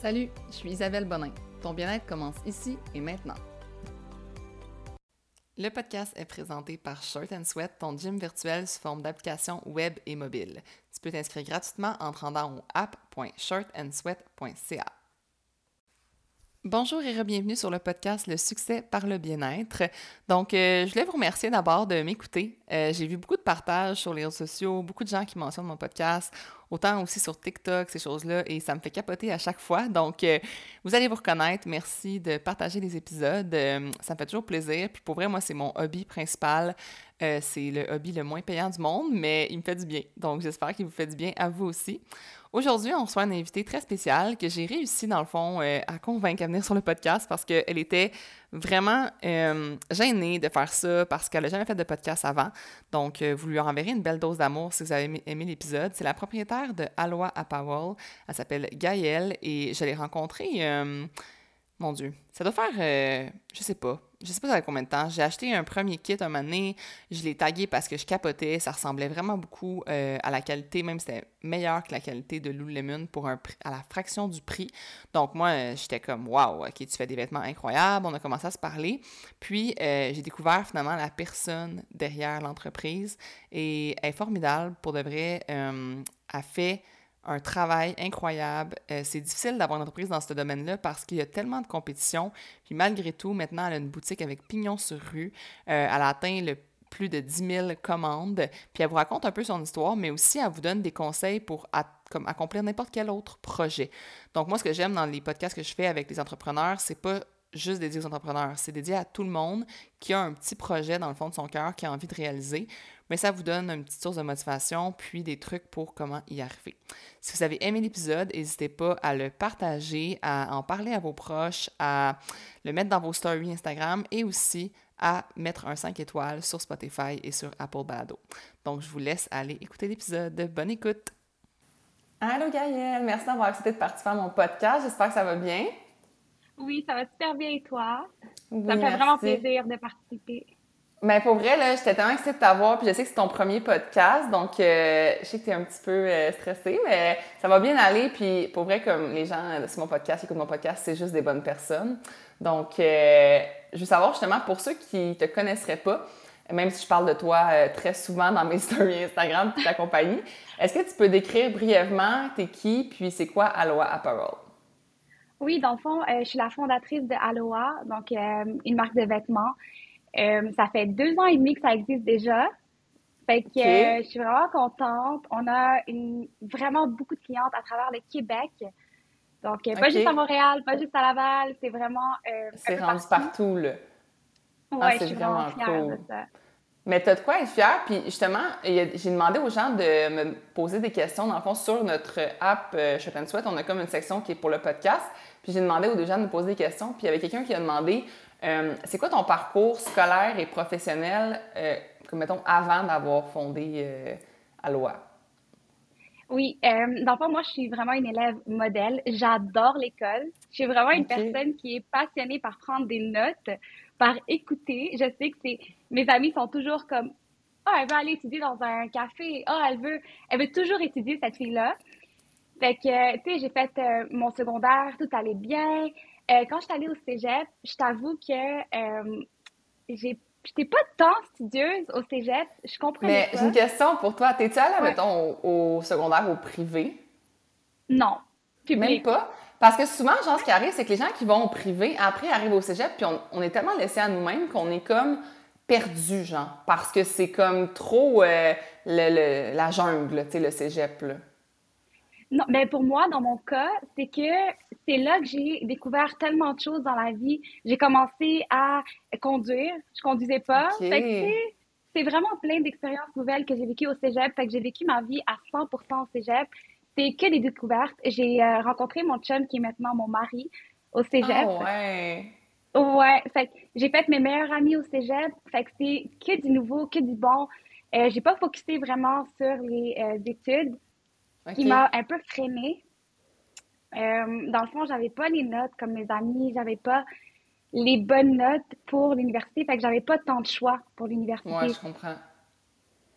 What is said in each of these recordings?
Salut, je suis Isabelle Bonin. Ton bien-être commence ici et maintenant. Le podcast est présenté par Shirt Sweat, ton gym virtuel sous forme d'application web et mobile. Tu peux t'inscrire gratuitement en te rendant au app.shirtandsweat.ca. Bonjour et bienvenue sur le podcast Le succès par le bien-être. Donc, euh, je voulais vous remercier d'abord de m'écouter. Euh, j'ai vu beaucoup de partages sur les réseaux sociaux, beaucoup de gens qui mentionnent mon podcast, autant aussi sur TikTok, ces choses-là, et ça me fait capoter à chaque fois. Donc, euh, vous allez vous reconnaître. Merci de partager les épisodes. ça me fait toujours plaisir. Puis pour vrai, moi, c'est mon hobby principal. c'est le hobby le moins payant du monde, mais il me fait du bien. Donc, j'espère qu'il vous fait du bien à vous aussi. Aujourd'hui, on reçoit une invitée très spéciale que j'ai réussi, dans le fond, euh, à convaincre à venir sur le podcast parce qu'elle était vraiment euh, gênée de faire ça parce qu'elle n'a jamais fait de podcast avant. Donc, euh, vous lui enverrez une belle dose d'amour si vous avez aimé, l'épisode. C'est la propriétaire de Aloha à Powell. Elle s'appelle Gaëlle et je l'ai rencontrée, mon Dieu, ça doit faire, je sais pas, je sais pas ça combien de temps. J'ai acheté un premier kit un moment donné, je l'ai tagué parce que je capotais, ça ressemblait vraiment beaucoup euh, à la qualité, même c'était meilleur que la qualité de Lululemon pour à la fraction du prix. Donc moi, euh, j'étais comme waouh, ok, tu fais des vêtements incroyables. On a commencé à se parler, puis euh, j'ai découvert finalement la personne derrière l'entreprise et elle est formidable pour de vrai. elle fait un travail incroyable. Euh, c'est difficile d'avoir une entreprise dans ce domaine-là parce qu'il y a tellement de compétition. Puis malgré tout, maintenant, elle a une boutique avec pignon sur rue. Euh, elle a atteint le plus de 10 000 commandes. Puis elle vous raconte un peu son histoire, mais aussi elle vous donne des conseils pour accomplir n'importe quel autre projet. Donc moi, ce que j'aime dans les podcasts que je fais avec les entrepreneurs, c'est pas juste dédié aux entrepreneurs, c'est dédié à tout le monde qui a un petit projet dans le fond de son cœur, qui a envie de réaliser mais ça vous donne une petite source de motivation, puis des trucs pour comment y arriver. Si vous avez aimé l'épisode, n'hésitez pas à le partager, à en parler à vos proches, à le mettre dans vos stories Instagram et aussi à mettre un 5 étoiles sur Spotify et sur Apple Balado. Donc, je vous laisse aller écouter l'épisode. Bonne écoute! Allô Gaëlle, merci d'avoir accepté de participer à mon podcast. J'espère que ça va bien. Oui, ça va super bien et toi? ça me fait vraiment plaisir de participer. Mais pour vrai, là, j'étais tellement excitée de t'avoir, puis je sais que c'est ton premier podcast, donc euh, je sais que tu es un petit peu euh, stressée, mais ça va bien aller. Puis pour vrai, comme les gens euh, sur mon podcast, écoutent mon podcast, c'est juste des bonnes personnes. Donc, je veux savoir justement, pour ceux qui te connaisseraient pas, même si je parle de toi très souvent dans mes stories Instagram et ta compagnie, est-ce que tu peux décrire brièvement t'es qui, puis c'est quoi Aloha Apparel? Oui, dans le fond, je suis la fondatrice de Aloha, donc une marque de vêtements. Euh, ça fait deux ans et demi que ça existe déjà. Fait que euh, je suis vraiment contente. On a une, vraiment beaucoup de clientes à travers le Québec. Donc, euh, pas juste à Montréal, pas juste à Laval, c'est vraiment. c'est rendu partout, là. Oui, ah, je suis vraiment fière de ça. Mais tu as de quoi être fière? Puis justement, j'ai demandé aux gens de me poser des questions, dans le fond, sur notre app euh, Shop Sweat. On a comme une section qui est pour le podcast. Puis j'ai demandé aux deux gens de me poser des questions. Puis il y avait quelqu'un qui a demandé euh, c'est quoi ton parcours scolaire et professionnel, euh, comme mettons, avant d'avoir fondé euh, Aloha? Oui, euh, dans le fond, moi, je suis vraiment une élève modèle. J'adore l'école. Je suis vraiment une personne qui est passionnée par prendre des notes, par écouter. Je sais que c'est mes amis sont toujours comme Ah, oh, elle veut aller étudier dans un café. Ah, oh, elle veut elle veut toujours étudier cette fille-là. Fait que, tu sais, j'ai fait mon secondaire, tout allait bien. Euh, quand je suis allée au cégep, je t'avoue que euh, j'ai J'étais pas tant studieuse au cégep, je comprenais Mais j'ai une question pour toi. T'es-tu allée, mettons, au, secondaire, au privé? Non. Public. Même pas? Parce que souvent, genre, ce qui arrive, c'est que les gens qui vont au privé, après, arrivent au cégep, puis on, est tellement laissés à nous-mêmes qu'on est comme perdu, genre, parce que c'est comme trop euh, le, la jungle, tu sais, le cégep, là. Non, mais pour moi, dans mon cas, c'est que c'est là que j'ai découvert tellement de choses dans la vie. J'ai commencé à conduire. Je conduisais pas. c'est vraiment plein d'expériences nouvelles que j'ai vécues au cégep. Fait que j'ai vécu ma vie à 100% au cégep. C'est que des découvertes. J'ai euh, rencontré mon chum qui est maintenant mon mari au cégep. Oh, ouais. Ouais. Fait j'ai fait mes meilleurs amis au cégep. Fait que c'est que du nouveau, que du bon. Euh, j'ai pas focusé vraiment sur les euh, études qui m'a un peu freinée. Euh, dans le fond, j'avais pas les notes comme mes amis, j'avais pas les bonnes notes pour l'université, fait que j'avais pas tant de choix pour l'université. Ouais, je comprends.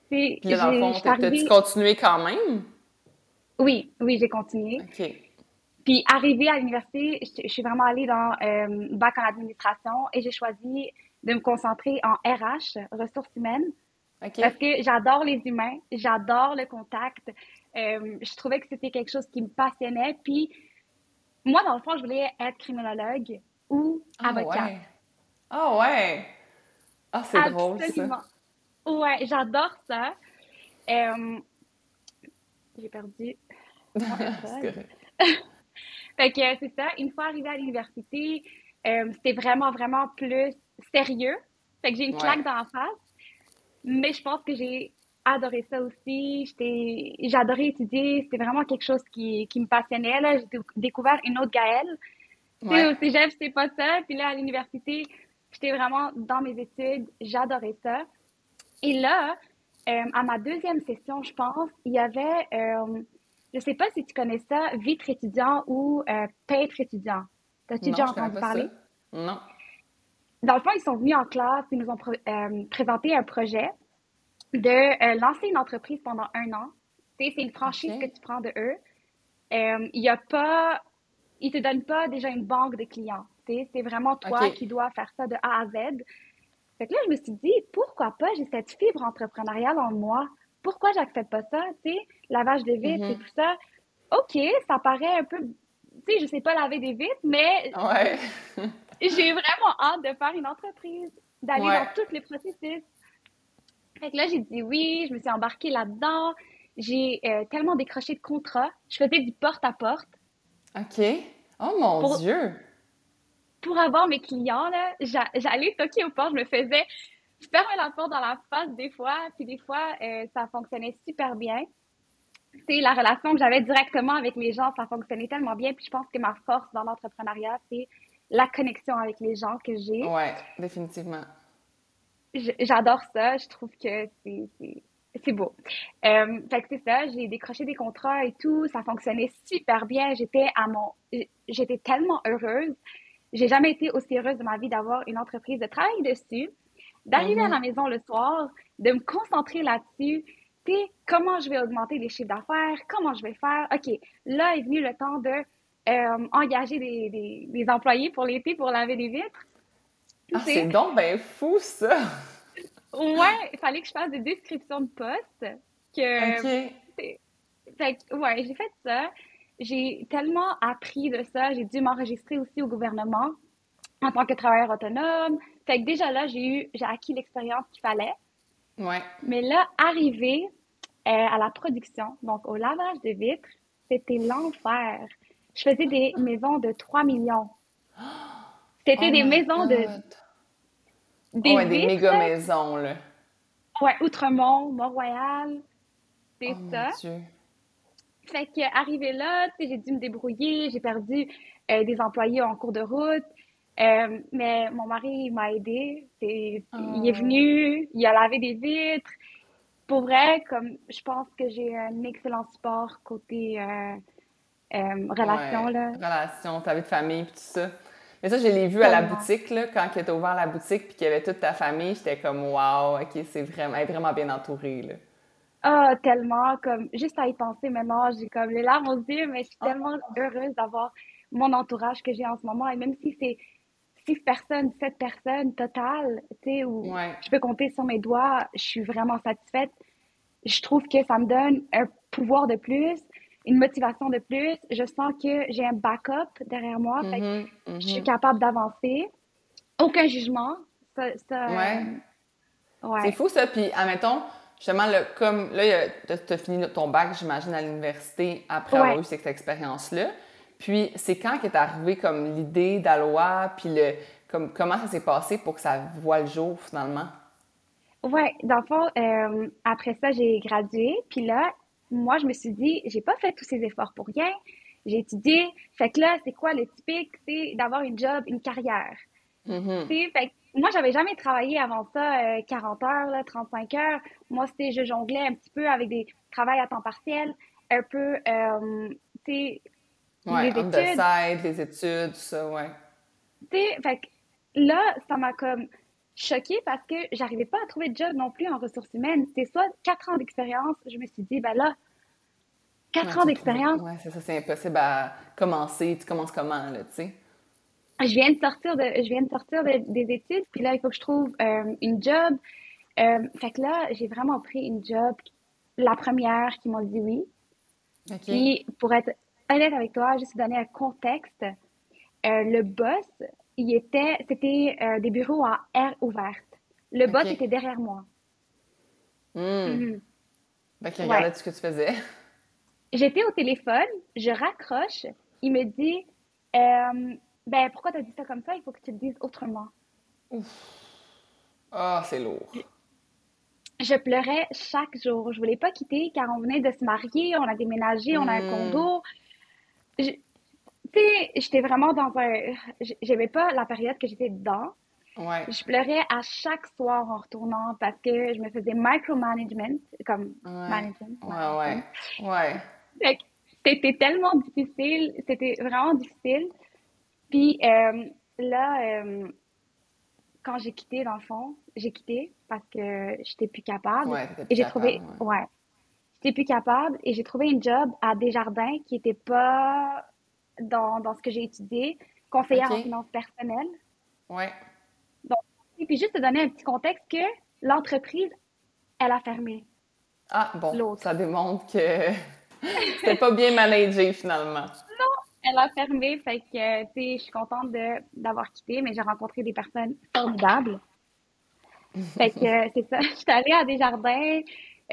Puis dans le fond, t'as-tu continué quand même? Oui, oui, j'ai continué. OK. Puis, arrivée à l'université, je, suis vraiment allée dans euh, bac en administration et j'ai choisi de me concentrer en RH, ressources humaines. Parce que j'adore les humains, j'adore le contact. Euh, je trouvais que c'était quelque chose qui me passionnait. Puis, moi, dans le fond, je voulais être criminologue ou ah, avocat. Ouais. Ah ouais! Ah, c'est drôle, ça. Ouais, j'adore ça. Euh, j'ai perdu. fait que c'est ça. Une fois arrivée à l'université, euh, c'était vraiment, vraiment plus sérieux. Fait que j'ai une claque dans la face. Mais je pense que j'ai adoré ça aussi. Adoré étudier. C'était vraiment quelque chose qui, qui me passionnait. J'ai découvert une autre Gaëlle. Ouais. Au cégep, c'était pas ça. Puis là, à l'université, j'étais vraiment dans mes études. J'adorais ça. Et là, euh, à ma deuxième session, je pense, il y avait, euh, je sais pas si tu connais ça, vitre étudiant ou euh, pêtre étudiant. T'as-tu déjà entendu parler? Non. Dans le fond, ils sont venus en classe et nous ont euh, présenté un projet de lancer une entreprise pendant un an. C'est une franchise que tu prends de eux. Il y a pas, ils te donnent pas déjà une banque de clients. C'est vraiment toi qui dois faire ça de A à Z. Fait que là, je me suis dit, pourquoi pas, j'ai cette fibre entrepreneuriale en moi. Pourquoi j'accepte pas ça, tu sais, lavage de vitres et mm-hmm. tout ça. OK, ça paraît un peu, tu sais, je sais pas laver des vitres, mais ouais. j'ai vraiment hâte de faire une entreprise, d'aller dans tous les processus. Fait que là, j'ai dit oui, je me suis embarquée là-dedans. J'ai euh, tellement décroché de contrats. Je faisais du porte-à-porte. OK. Oh mon Dieu! pour avoir mes clients, là, j'allais toquer aux portes, je me faisais, fermais la porte dans la face des fois, puis des fois, euh, ça fonctionnait super bien. C'est la relation que j'avais directement avec les gens, ça fonctionnait tellement bien, puis je pense que ma force dans l'entrepreneuriat, c'est la connexion avec les gens que j'ai. Ouais, définitivement. J'adore ça, je trouve que c'est beau. Euh, fait que c'est ça, j'ai décroché des contrats et tout, ça fonctionnait super bien. J'étais à mon, j'étais tellement heureuse. J'ai jamais été aussi heureuse de ma vie d'avoir une entreprise, de travailler dessus, d'arriver à mhm. la maison le soir, de me concentrer là-dessus. Tu comment je vais augmenter les chiffres d'affaires, comment je vais faire? OK, là est venu le temps de euh, engager des, des, employés pour l'été pour laver des vitres. Ah, c'est donc ben fou, ça! ouais, il fallait que je fasse des descriptions de postes. Que, OK. Fait, ouais, j'ai fait ça j'ai tellement appris de ça. J'ai dû m'enregistrer aussi au gouvernement en tant que travailleur autonome. Fait que déjà là, j'ai eu, j'ai acquis l'expérience qu'il fallait. Ouais. Mais là, arrivé euh, à la production, donc au lavage de vitres, c'était l'enfer. Je faisais des maisons de 3 millions. C'était oh des maisons de. Des, ouais, des méga maisons, là. Ouais, Outremont, Mont-Royal. C'est oh ça. Mon Dieu. Fait qu'arrivé là, j'ai dû me débrouiller, j'ai perdu euh, des employés en cours de route. Euh, mais mon mari m'a aidé. Il est oh. venu, il a lavé des vitres. Pour vrai, comme je pense que j'ai un excellent support côté euh, relation. Là. Relation, ta vie de famille, tout ça. Mais ça, je l'ai vu à la boutique, là, quand tu as ouvert la boutique, puis qu'il y avait toute ta famille. J'étais comme, waouh, OK, c'est vraiment, elle est vraiment bien entourée. Là. Ah, tellement, comme, juste à y penser maintenant, j'ai comme les larmes aux yeux, mais je suis tellement ah. heureuse d'avoir mon entourage que j'ai en ce moment. Et même si c'est six personnes, sept personnes totales, tu sais, où je peux compter sur mes doigts, je suis vraiment satisfaite. Je trouve que ça me donne un pouvoir de plus, une motivation de plus. Je sens que j'ai un backup derrière moi. fait que Je suis mm-hmm. capable d'avancer. Aucun jugement. Ça, ouais. ouais. C'est fou, ça. Puis, admettons, justement, là, comme là, tu as, fini ton bac, j'imagine, à l'université après avoir eu cette expérience-là. Puis, c'est quand qu'est arrivé comme l'idée d'Aloha, puis le, comme, comment ça s'est passé pour que ça voit le jour finalement? Oui, dans le fond, euh, après ça, j'ai gradué. Puis là, moi, je me suis dit, j'ai pas fait tous ces efforts pour rien. J'ai étudié. Fait que là, c'est quoi le typique? C'est d'avoir une job, une carrière? Mm Fait moi, j'avais jamais travaillé avant ça 40 euh, heures, là, 35 heures. Moi, c'était, je jonglais un petit peu avec des travails à temps partiel, un peu, euh, tu sais, ouais, les études. Side, les études, ça, ouais. Tu sais, fait que là, ça m'a comme choquée parce que j'arrivais pas à trouver de job non plus en ressources humaines. C'était soit quatre ans d'expérience, je me suis dit, ben là, Quatre ans d'expérience. Ouais, c'est ça, c'est impossible à commencer. Tu commences comment, là, tu sais? Je viens de sortir, de, je viens de sortir des études, puis là, il faut que je trouve euh, une job. Euh, fait que là, j'ai vraiment pris une job, la première qui m'a dit oui. Puis, pour être honnête avec toi, juste donner un contexte, euh, le boss, il était, c'était des bureaux à air ouverte. Le boss était derrière moi. Mmh. Mm regardait ce que tu faisais. J'étais au téléphone, je raccroche, il me dit euh, Ben, pourquoi tu as dit ça comme ça? Il faut que tu le dises autrement. Ah, c'est lourd. Je pleurais chaque jour. Je voulais pas quitter car on venait de se marier, on a déménagé, on a un hmm. condo. Tu sais, j'étais vraiment dans un. J'aimais pas la période que j'étais dedans. Ouais. Je pleurais à chaque soir en retournant parce que je me faisais micromanagement, comme management. Ouais, ouais. Ouais c'était tellement difficile, c'était vraiment difficile. Puis euh, là, euh, quand j'ai quitté, dans le fond, j'ai quitté parce que j'étais plus capable. Ouais, et j'ai trouvé, ouais, j'étais plus capable et j'ai trouvé une job à Desjardins qui était pas dans, dans ce que j'ai étudié, conseillère en finances personnelles. Ouais. Donc, et puis juste te donner un petit contexte que l'entreprise, elle a fermé. Ah bon, ça démontre que c'était pas bien managé finalement. Non, elle a fermé. Fait que, tu sais, je suis contente d'avoir quitté, mais j'ai rencontré des personnes formidables. Fait que, c'est ça. Je suis allée à Desjardins,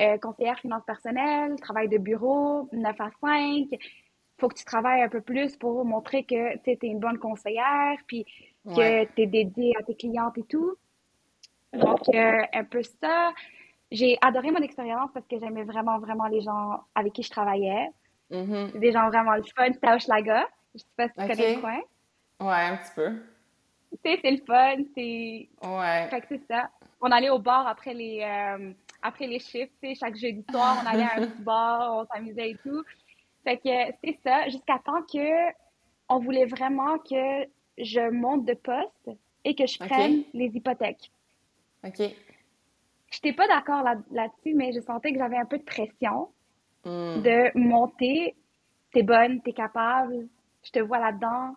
euh, conseillère finances personnelles, travail de bureau, 9 à 5. Faut que tu travailles un peu plus pour montrer que tu es une bonne conseillère, puis que tu es dédiée à tes clientes et tout. Donc, euh, un peu ça. J'ai adoré mon expérience parce que j'aimais vraiment, vraiment les gens avec qui je travaillais. Mm-hmm. Des gens vraiment le fun. C'était à Hochelaga. Je sais pas si tu connais le coin. Ouais, un petit peu. Tu sais, c'est le fun. C'est. Ouais. Fait que c'est ça. On allait au bar après les, euh, après les chiffres. Tu sais, chaque jeudi soir, on allait à un petit bar, on s'amusait et tout. Fait que c'est ça. Jusqu'à temps que on voulait vraiment que je monte de poste et que je prenne les hypothèques. OK. Je n'étais pas d'accord là-dessus, mais je sentais que j'avais un peu de pression hmm. de monter. T'es bonne, t'es capable, je te vois là-dedans.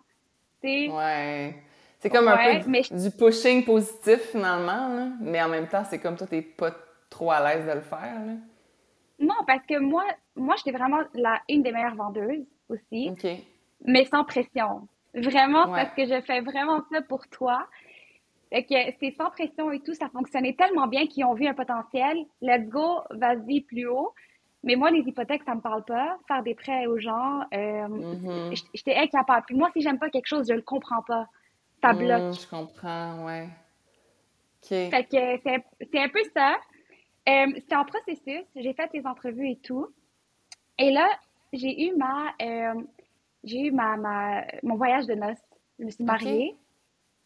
Ouais. C'est comme un peu du pushing positif finalement, mais en même temps, c'est comme toi, t'es pas trop à l'aise de le faire. Non, parce que moi, moi j'étais vraiment la, une des meilleures vendeuses aussi, mais sans pression. Vraiment, parce que je fais vraiment ça pour toi. Fait que c'est sans pression et tout, ça fonctionnait tellement bien qu'ils ont vu un potentiel. Let's go, vas-y plus haut. Mais moi, les hypothèques, ça me parle pas. Faire des prêts aux gens, euh, mm-hmm. j'étais incapable. Puis moi, si j'aime pas quelque chose, je le comprends pas. Ça mm, bloque. je comprends, ouais. Fait que c'est un peu ça. Euh, c'est en processus. J'ai fait des entrevues et tout. Et là, j'ai eu ma, euh, j'ai eu ma, ma, mon voyage de noces. Je me suis mariée.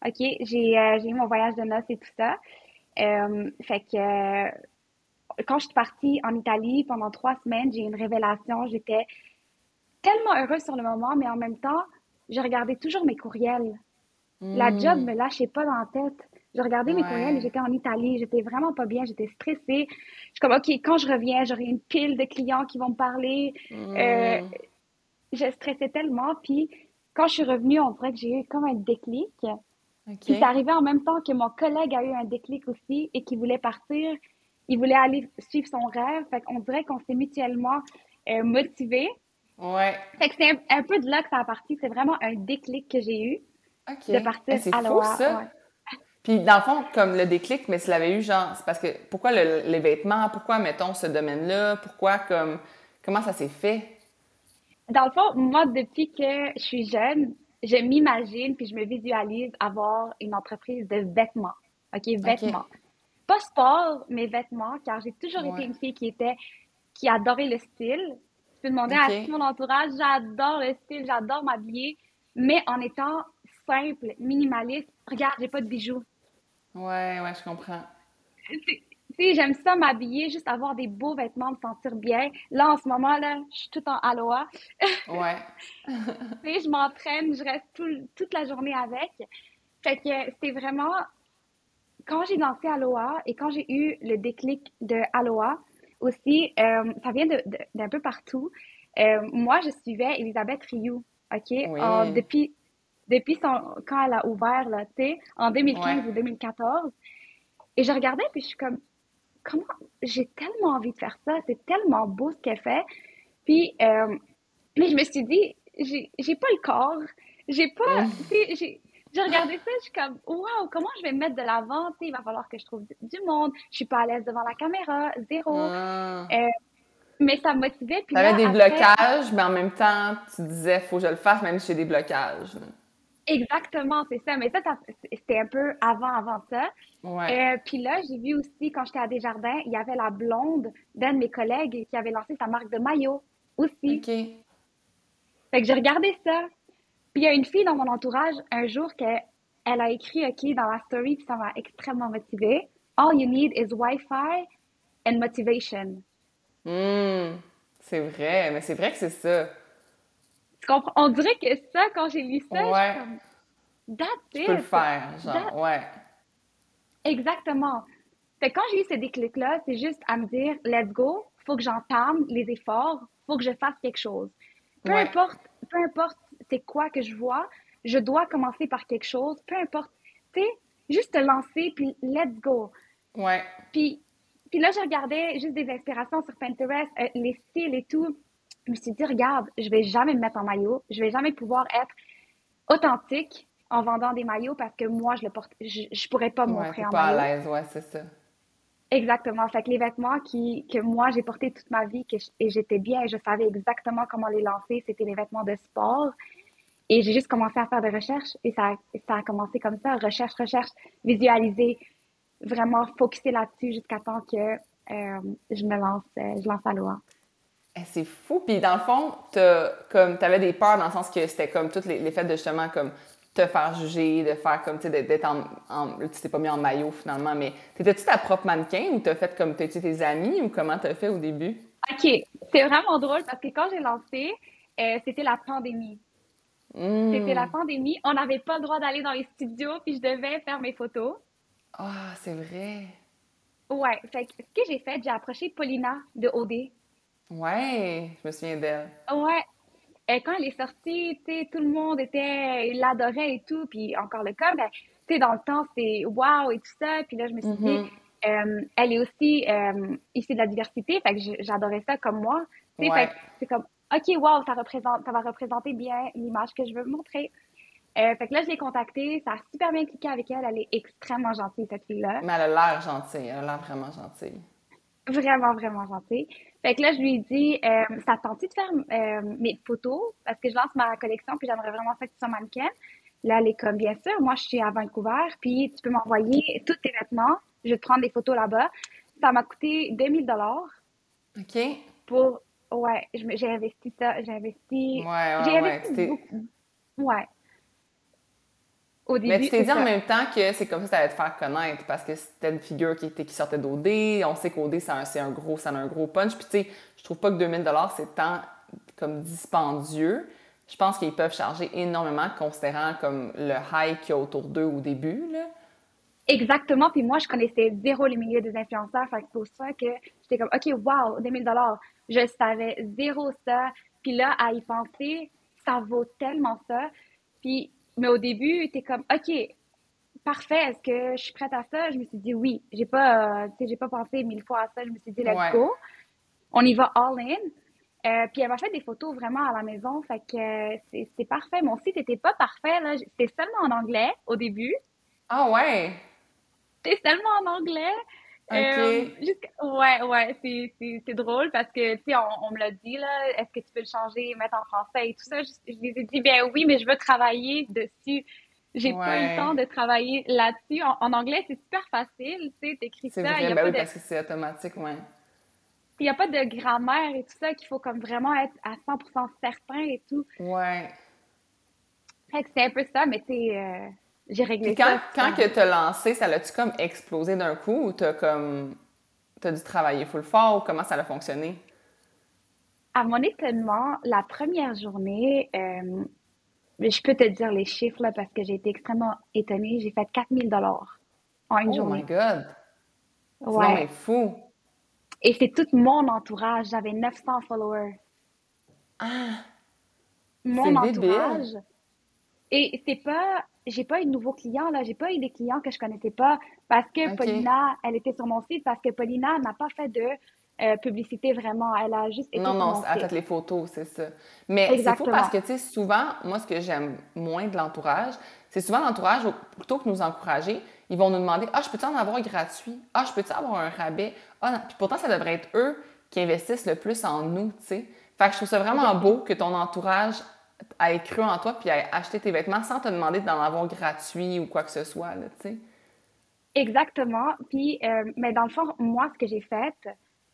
OK, j'ai euh, eu mon voyage de noces et tout ça. Euh, fait que euh, quand je suis partie en Italie pendant trois semaines, j'ai eu une révélation. J'étais tellement heureuse sur le moment, mais en même temps, je regardais toujours mes courriels. La hmm. job me lâchait pas dans la tête. Je regardais mes courriels et j'étais en Italie. J'étais vraiment pas bien. J'étais stressée. Je suis comme, OK, quand je reviens, j'aurai une pile de clients qui vont me parler. Hmm. je stressais tellement. Puis, quand je suis revenue, on dirait que j'ai eu comme un déclic. Puis c'est arrivé en même temps que mon collègue a eu un déclic aussi et qu'il voulait partir. Il voulait aller suivre son rêve. Fait qu'on dirait qu'on s'est mutuellement euh, motivés. Ouais. Fait que c'est un, peu de là que ça a parti. C'est vraiment un déclic que j'ai eu de partir à C'est fou, ça. Puis dans le fond, comme le déclic, mais tu l'avais eu, genre, c'est parce que pourquoi les vêtements, pourquoi, mettons, ce domaine-là, pourquoi, comme, comment ça s'est fait? Dans le fond, moi, depuis que je suis jeune, je m'imagine puis je me visualise avoir une entreprise de vêtements. OK, vêtements. Pas sport, mais vêtements, car j'ai toujours été une fille qui était, qui adorait le style. Tu peux demander à tout mon entourage, j'adore le style, j'adore m'habiller, mais en étant simple, minimaliste. Regarde, j'ai pas de bijoux. Ouais, ouais, je comprends j'aime ça m'habiller, juste avoir des beaux vêtements, me sentir bien. Là, en ce moment, là, je suis tout en aloha. Ouais. je m'entraîne, je reste toute la journée avec. Fait que c'était vraiment... Quand j'ai dansé Aloha et quand j'ai eu le déclic de Aloha, aussi, euh, ça vient d'un peu partout. euh, moi, je suivais Elisabeth Rioux, OK? depuis depuis son, quand elle a ouvert, là, tu sais, en 2015 ou 2014. Et je regardais, puis je suis comme, comment, j'ai tellement envie de faire ça, c'est tellement beau ce qu'elle fait. Puis, euh, mais je me suis dit, j'ai pas le corps, j'ai pas, tu sais, j'ai regardé ça, je suis comme, waouh, comment je vais me mettre de l'avant? Il va falloir que je trouve du monde. Je suis pas à l'aise devant la caméra, zéro. Ah. Euh, mais ça me motivait. Tu avais des blocages, mais en même temps, tu disais, faut que je le fasse, même si j'ai des blocages. Exactement, c'est ça. Mais ça, c'était un peu avant, avant ça. Ouais. Euh, puis là, j'ai vu aussi, quand j'étais à Desjardins, il y avait la blonde d'un de mes collègues qui avait lancé sa marque de maillot aussi. OK. Fait que j'ai regardé ça. Puis il y a une fille dans mon entourage, un jour, qu'elle elle a écrit OK dans la story, puis ça m'a extrêmement motivée. All you need is Wi-Fi and motivation. Hum, c'est vrai, mais c'est vrai que c'est ça. Tu comprends? On dirait que ça, quand j'ai lu ça, ouais. je comme, That's Tu peux le faire, genre, ouais. Exactement. Fait quand j'ai eu ce déclic-là, c'est juste à me dire, let's go, faut que j'entame les efforts, faut que je fasse quelque chose. Peu importe, peu importe c'est quoi que je vois, je dois commencer par quelque chose, peu importe. Tu sais, juste te lancer, puis let's go. Ouais. Puis, puis là, je regardais juste des inspirations sur Pinterest, euh, les styles et tout. Je me suis dit, regarde, je vais jamais me mettre en maillot, je vais jamais pouvoir être authentique en vendant des maillots parce que moi, je le porte, je, je pourrais pas me montrer en pas maillot. pas à l'aise, ouais, c'est ça. Exactement. Fait que les vêtements qui, que moi, j'ai portés toute ma vie que et j'étais bien et je savais exactement comment les lancer, c'était les vêtements de sport. Et j'ai juste commencé à faire des recherches et ça, ça a commencé comme ça, recherche, recherche, visualiser, vraiment focuser là-dessus jusqu'à temps que euh, je me lance, euh, je lance à loi. Eh, c'est fou. Puis dans le fond, comme tu avais des peurs dans le sens que c'était comme toutes les, les de justement comme te faire juger, de faire comme, tu sais, d'être en, en, Tu t'es pas mis en maillot finalement, mais t'étais-tu ta propre mannequin ou t'as fait comme, t'as-tu tes amis ou comment t'as fait au début? OK. C'est vraiment drôle parce que quand j'ai lancé, euh, c'était la pandémie. Hmm. C'était la pandémie. On n'avait pas le droit d'aller dans les studios, puis je devais faire mes photos. Ah, c'est vrai. Ouais. Fait que ce que j'ai fait, j'ai approché Paulina de OD. Ouais, je me souviens d'elle. Ouais. Et quand elle est sortie, tout le monde était, l'adorait et tout. Puis encore le cas, ben, tu sais, dans le temps, c'était wow et tout ça. Puis là, je me suis dit, Mm-hmm. euh, elle est aussi euh, issue de la diversité. Fait que j'adorais ça comme moi. Tu sais, Ouais. fait que c'est comme, OK, wow, ça, représente, ça va représenter bien l'image que je veux montrer. Euh, fait que là, je l'ai contactée. Ça a super bien cliqué avec elle. Elle est extrêmement gentille, cette fille-là. Mais elle a l'air gentille. Elle a l'air vraiment gentille. Vraiment, vraiment gentille. Fait que là, je lui ai dit, euh, ça te tente de faire euh, mes photos? Parce que je lance ma collection, puis j'aimerais vraiment ça que tu sois mannequin. Là, elle est comme, bien sûr, moi, je suis à Vancouver, puis tu peux m'envoyer tous tes vêtements. Je vais te prendre des photos là-bas. Ça m'a coûté 2000 OK. pour... Ouais, j'ai investi ça. J'ai investi... Ouais, ouais, j'ai investi beaucoup. Ouais. Au début, Mais tu t'es dit en même temps que c'est comme ça que ça allait te faire connaître parce que c'était une figure qui, était, qui sortait d'OD. On sait qu'OD, c'est un, un gros, ça a un gros punch. Puis tu sais, je trouve pas que 2000 c'est tant comme dispendieux. Je pense qu'ils peuvent charger énormément considérant comme le hype qu'il y a autour d'eux au début. Là. Exactement. Puis moi, je connaissais zéro les milieux des influenceurs. Fait que c'est pour ça que j'étais comme, OK, wow, 2000 dollars. Je savais zéro ça. Puis là, à y penser, ça vaut tellement ça. Puis, mais au début, t'es comme, OK, parfait. Est-ce que je suis prête à ça? Je me suis dit oui. J'ai pas, euh, tu j'ai pas pensé mille fois à ça. Je me suis dit, let's Ouais. go. On y va all in. Euh, puis elle m'a fait des photos vraiment à la maison. Fait que euh, c'est c'est parfait. Mon site était pas parfait. là. C'était seulement en anglais au début. Ah ouais! C'était seulement en anglais. OK. Euh, ouais, ouais, c'est- drôle parce que, tu sais, on, on me l'a dit, là, est-ce que tu peux le changer, mettre en français et tout ça? Je, je lui ai dit, bien oui, mais je veux travailler dessus. J'ai pas eu le temps de travailler là-dessus. En, en anglais, c'est super facile, tu sais, t'écris ça, vrai, n'y a, ben pas oui, de- parce que c'est automatique, ouais. il y a pas de grammaire et tout ça qu'il faut comme vraiment être à 100% certain et tout. Ouais. Fait que c'est un peu ça, mais tu sais, euh, j'ai réglé quand, ça. quand que t'as lancé, ça l'a-tu comme explosé d'un coup ou t'as comme. T'as dû travailler full fort ou comment ça a fonctionné? À mon étonnement, la première journée, euh, je peux te dire les chiffres là, parce que j'ai été extrêmement étonnée. J'ai fait 4000 dollars en une Oh journée. my god! C'est Ouais. non, mais fou! Et c'est tout mon entourage. J'avais 900 followers. Ah! Mon entourage. Et c'est pas, j'ai pas eu de nouveaux clients, là. J'ai pas eu des clients que je connaissais pas parce que Paulina, elle était sur mon site, parce que Paulina n'a pas fait de euh, publicité vraiment. Elle a juste été Non, non, elle a fait les photos, c'est ça. Mais c'est fou parce que, tu sais, souvent, moi, ce que j'aime moins de l'entourage, c'est souvent l'entourage, plutôt que nous encourager, ils vont nous demander Ah, je peux-tu en avoir gratuit? Ah, je peux-tu avoir un rabais Ah, Puis pourtant, ça devrait être eux qui investissent le plus en nous, tu sais. Fait que je trouve ça vraiment beau que ton entourage ait cru en toi puis ait acheté tes vêtements sans te demander d'en avoir gratuit ou quoi que ce soit, tu sais. Exactement. Puis, euh, mais dans le fond, moi, ce que j'ai fait,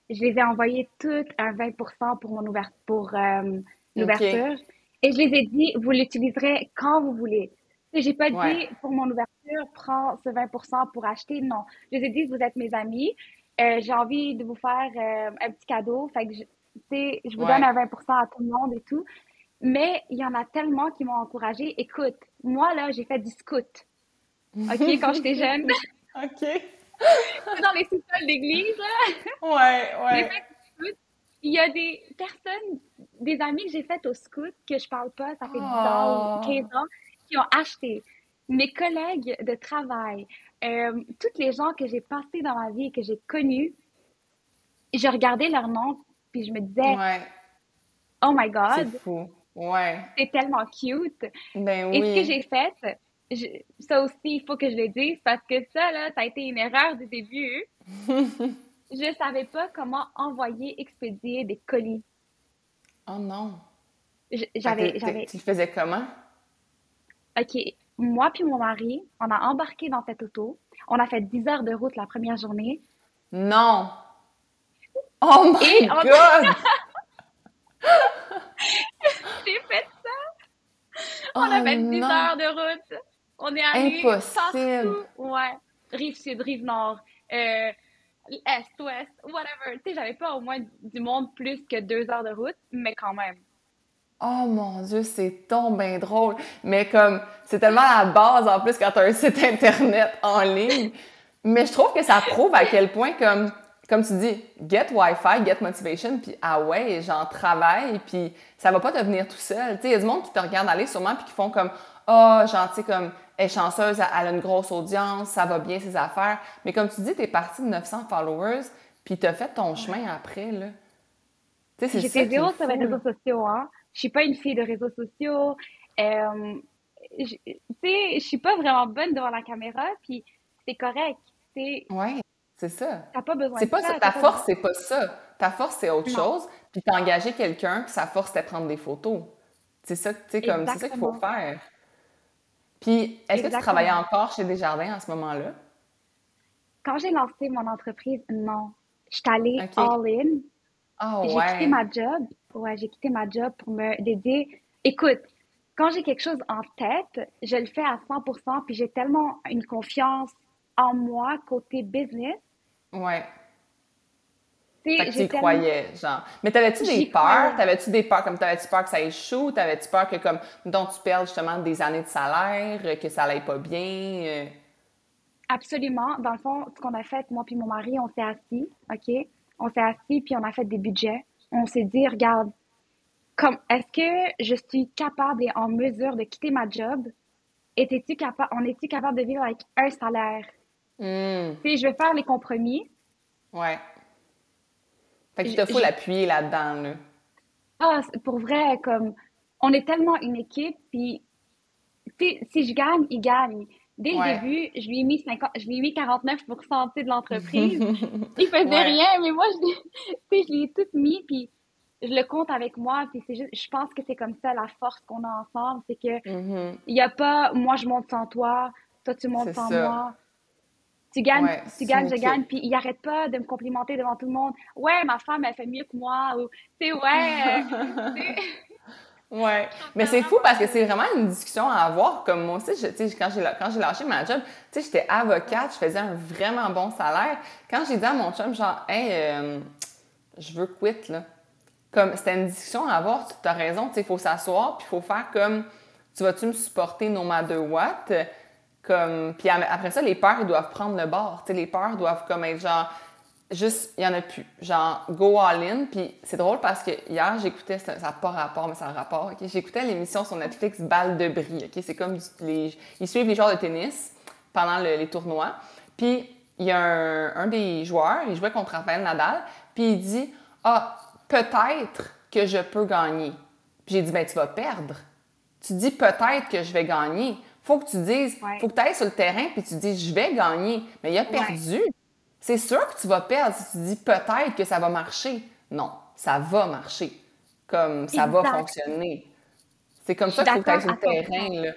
je les ai envoyés toutes à 20% pour mon ouverture, pour euh, l'ouverture. Et je les ai dit, vous l'utiliserez quand vous voulez. J'ai pas dit pour mon ouverture, prends ce 20 pour acheter. Non. Je les ai dit, vous êtes mes amis. Euh, j'ai envie de vous faire un petit cadeau. Fait que je, je vous donne un 20% à tout le monde et tout. Mais il y en a tellement qui m'ont encouragé. Écoute, moi, là, j'ai fait du scout. OK, quand j'étais jeune. OK. dans les sous-sols d'église. Ouais, ouais. Il y a des personnes, des amis que j'ai faites au scout que je parle pas, ça fait 10 ans, 15 ans, qui ont acheté. Mes collègues de travail, euh, toutes les gens que j'ai passés dans ma vie et que j'ai connus, je regardais leur nom puis je me disais, oh my God. C'est fou. Ouais. C'est tellement cute. Ben oui. Et ce que j'ai fait, ça aussi, il faut que je le dise parce que ça, là, ça a été une erreur du début. je savais pas comment envoyer, expédier des colis. Oh non. J'avais. Tu le faisais comment? OK. Moi puis mon mari, on a embarqué dans cette auto. On a fait 10 heures de route la première journée. Non! Oh my God! J'ai fait ça! On a oh fait 10 heures de route. On est allé Impossible! Ouais. Rive sud, rive nord, euh, est, ouest, whatever. Tu sais, j'avais pas au moins du monde plus que deux heures de route, mais quand même. Oh mon Dieu, c'est tombé drôle. Mais comme, c'est tellement la base en plus quand tu as un site Internet en ligne. Mais je trouve que ça prouve à quel point, comme, comme tu dis, get Wi-Fi, get motivation, puis ah ouais, j'en travaille, puis ça va pas te venir tout seul. Tu sais, il y a du monde qui te regarde aller sûrement, puis qui font comme, ah, oh, sais, comme, elle est chanceuse, elle a une grosse audience, ça va bien ses affaires. Mais comme tu dis, tu es parti de 900 followers, puis tu as fait ton chemin après, là. Tu sais, c'est J'étais zéro sur les réseaux sociaux, hein. Je suis pas une fille de réseaux sociaux. Euh, tu sais, je suis pas vraiment bonne devant la caméra, puis c'est correct. Oui, c'est ça. T'as pas besoin de pas ça. Ta force, c'est pas ça. Ta force, c'est autre chose. Puis t'as engagé quelqu'un, sa force, c'était prendre des photos. C'est ça, comme, c'est ça qu'il faut faire. Puis, est-ce que tu travaillais encore chez Desjardins à ce moment-là? Quand j'ai lancé mon entreprise, non. Je suis allée all-in. Oh, j'ai quitté ma job. Ouais, j'ai quitté ma job pour me dédier. Écoute, quand j'ai quelque chose en tête, je le fais à 100% puis j'ai tellement une confiance en moi côté business. Ouais. Fait que tu y croyais, genre. Mais t'avais-tu des peurs? T'avais-tu des peurs, comme t'avais-tu peur que ça échoue? T'avais-tu peur que, comme, dont tu perdes justement des années de salaire, que ça n'aille pas bien? Euh? Absolument. Dans le fond, ce qu'on a fait, moi puis mon mari, on s'est assis, OK? On s'est assis puis on a fait des budgets. On s'est dit, regarde, comme, est-ce que je suis capable et en mesure de quitter ma job? Étais-tu capable, on est-tu capable de vivre avec un salaire? Hmm. Puis je vais faire les compromis. Ouais. Fait que tu te faut l'appuyer là-dedans, là. Ah, pour vrai, comme, on est tellement une équipe, puis, si je gagne, il gagne. Dès le début, je lui ai mis 50, je lui ai mis 49% de l'entreprise. il faisait rien, mais moi, je, je lui ai tout mis, puis je le compte avec moi, puis c'est juste, je pense que c'est comme ça la force qu'on a ensemble, c'est que mm-hmm. il y a pas, moi je monte sans toi, toi tu montes sans moi. Tu gagnes, tu gagnes, je gagne. Puis il arrête pas de me complimenter devant tout le monde. Ouais, ma femme, elle fait mieux que moi. Ou, tu sais, ouais. ouais. Mais c'est fou parce que c'est vraiment une discussion à avoir. Comme moi aussi, je, quand j'ai lâché ma job, tu sais, j'étais avocate, je faisais un vraiment bon salaire. Quand j'ai dit à mon chum, genre, hey, euh, je veux quitter, là. Comme, c'était une discussion à avoir. Tu as raison, tu sais, il faut s'asseoir, puis il faut faire comme, tu vas-tu me supporter no matter what? Comme, puis après ça, les peurs, doivent prendre le bord. les peurs doivent comme être genre, juste, il n'y en a plus. Genre, go all in. Puis c'est drôle parce que hier, j'écoutais, ça n'a pas rapport, mais ça a un rapport. J'écoutais l'émission sur Netflix Balle de bris. ok? C'est comme les, ils suivent les joueurs de tennis pendant les tournois. Puis il y a un, des joueurs, il jouait contre Rafael Nadal, puis il dit Ah, peut-être que je peux gagner. Puis j'ai dit Ben, tu vas perdre. Tu dis peut-être que je vais gagner. Faut que tu dises, faut que tu ailles sur le terrain, puis tu dis je vais gagner. Mais il a perdu c'est sûr que tu vas perdre si tu dis peut-être que ça va marcher. Non, ça va marcher. Comme ça va fonctionner. C'est comme ça qu'il faut que tu sur le terrain. Là.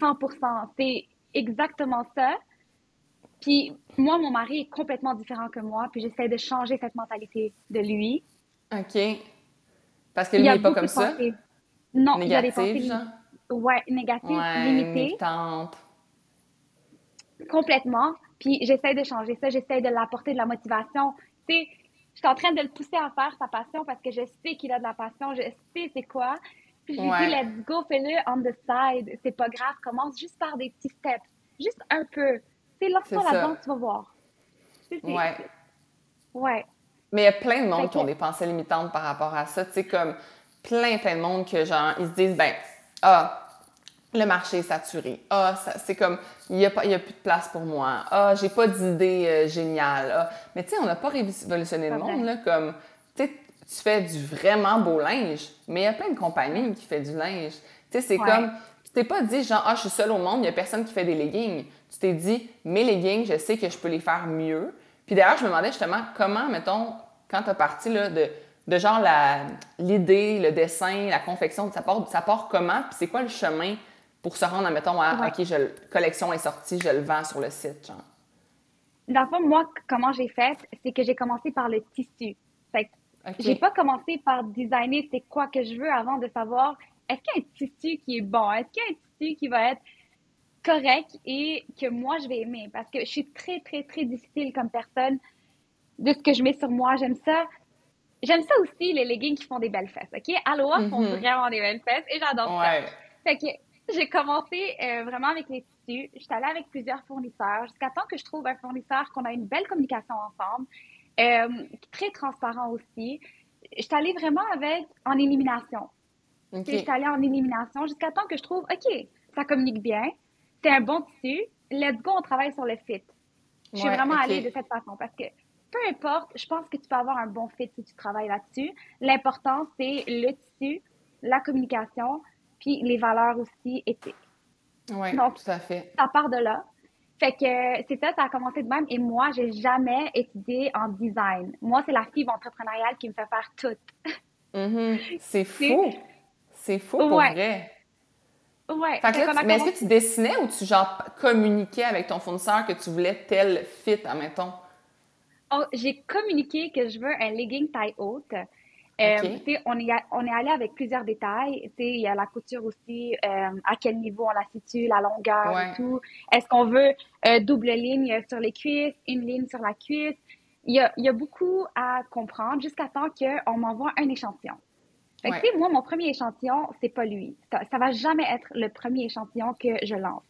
100% C'est exactement ça. Puis moi, mon mari est complètement différent que moi, puis j'essaie de changer cette mentalité de lui. OK. Parce que lui, il n'est pas comme ça? Non, il a des pensées genre? Ouais, négatives, ouais, limitées. Complètement. Puis j'essaie de changer ça, j'essaie de l'apporter de la motivation. Tu sais, je suis en train de le pousser à faire sa passion parce que je sais qu'il a de la passion, je sais c'est quoi. Puis je lui dis, let's go, fais-le on the side. C'est pas grave, commence juste par des petits steps. Juste un peu. Tu sais, lance-toi là-dedans, tu vas voir. Ouais. Ouais. Mais il y a plein de monde qui ont des pensées limitantes par rapport à ça. Tu sais, comme plein, plein de monde que, genre, ils se disent, ben, ah, le marché est saturé. Ah, c'est comme, il n'y a, a, plus de place pour moi. Ah, j'ai pas d'idée euh, géniale. Ah. Mais tu sais, on n'a pas révolutionné le monde, là, comme, tu sais, tu fais du vraiment beau linge, mais il y a plein de compagnies qui font du linge. Tu sais, c'est comme, tu t'es pas dit, genre, ah, je suis seule au monde, il n'y a personne qui fait des leggings. Tu t'es dit, mes leggings, je sais que je peux les faire mieux. Puis d'ailleurs, je me demandais justement, comment, mettons, quand tu as parti, là, de, de genre l'idée, le dessin, la confection, ça part, ça part comment, puis c'est quoi le chemin pour se rendre, mettons, à OK, je, collection est sortie, je le vends sur le site, genre? Dans le fond, moi, comment j'ai fait, c'est que j'ai commencé par le tissu. Fait que j'ai pas commencé par designer c'est quoi que je veux avant de savoir est-ce qu'il y a un tissu qui est bon, est-ce qu'il y a un tissu qui va être correct et que moi je vais aimer? Parce que je suis très très très difficile comme personne de ce que je mets sur moi, j'aime ça. J'aime ça aussi les leggings qui font des belles fesses, OK? Aloha font mm-hmm. vraiment des belles fesses et j'adore ça. Fait que j'ai commencé euh, vraiment avec les tissus. J'étais allée avec plusieurs fournisseurs jusqu'à temps que je trouve un fournisseur qu'on a une belle communication ensemble, euh, très transparent aussi. J'étais allée vraiment avec en élimination. Okay. J'étais allée en élimination jusqu'à temps que je trouve, OK, ça communique bien, c'est un bon tissu, let's go, on travaille sur le fit. Je suis vraiment allée de cette façon parce que peu importe, je pense que tu peux avoir un bon fit si tu travailles là-dessus. L'important, c'est le tissu, la communication, puis les valeurs aussi éthiques. Oui, tout à fait. Ça part de là. Fait que c'est ça, ça a commencé de même. Et moi, j'ai jamais étudié en design. Moi, c'est la fibre entrepreneuriale qui me fait faire tout. Mm-hmm. C'est fou. C'est fou pour vrai. Ouais. Fait que là, mais est-ce que tu dessinais ou tu genre communiquais avec ton fournisseur que tu voulais tel fit, admettons? Oh, j'ai communiqué que je veux un legging taille haute. Euh, on, est, on est allé avec plusieurs détails. Il y a la couture aussi, euh, à quel niveau on la situe, la longueur et tout. Est-ce qu'on veut euh, double ligne sur les cuisses, une ligne sur la cuisse? Il y a, il y a beaucoup à comprendre jusqu'à temps qu'on m'envoie un échantillon. Fait moi, mon premier échantillon, c'est pas lui. Ça, ça va jamais être le premier échantillon que je lance.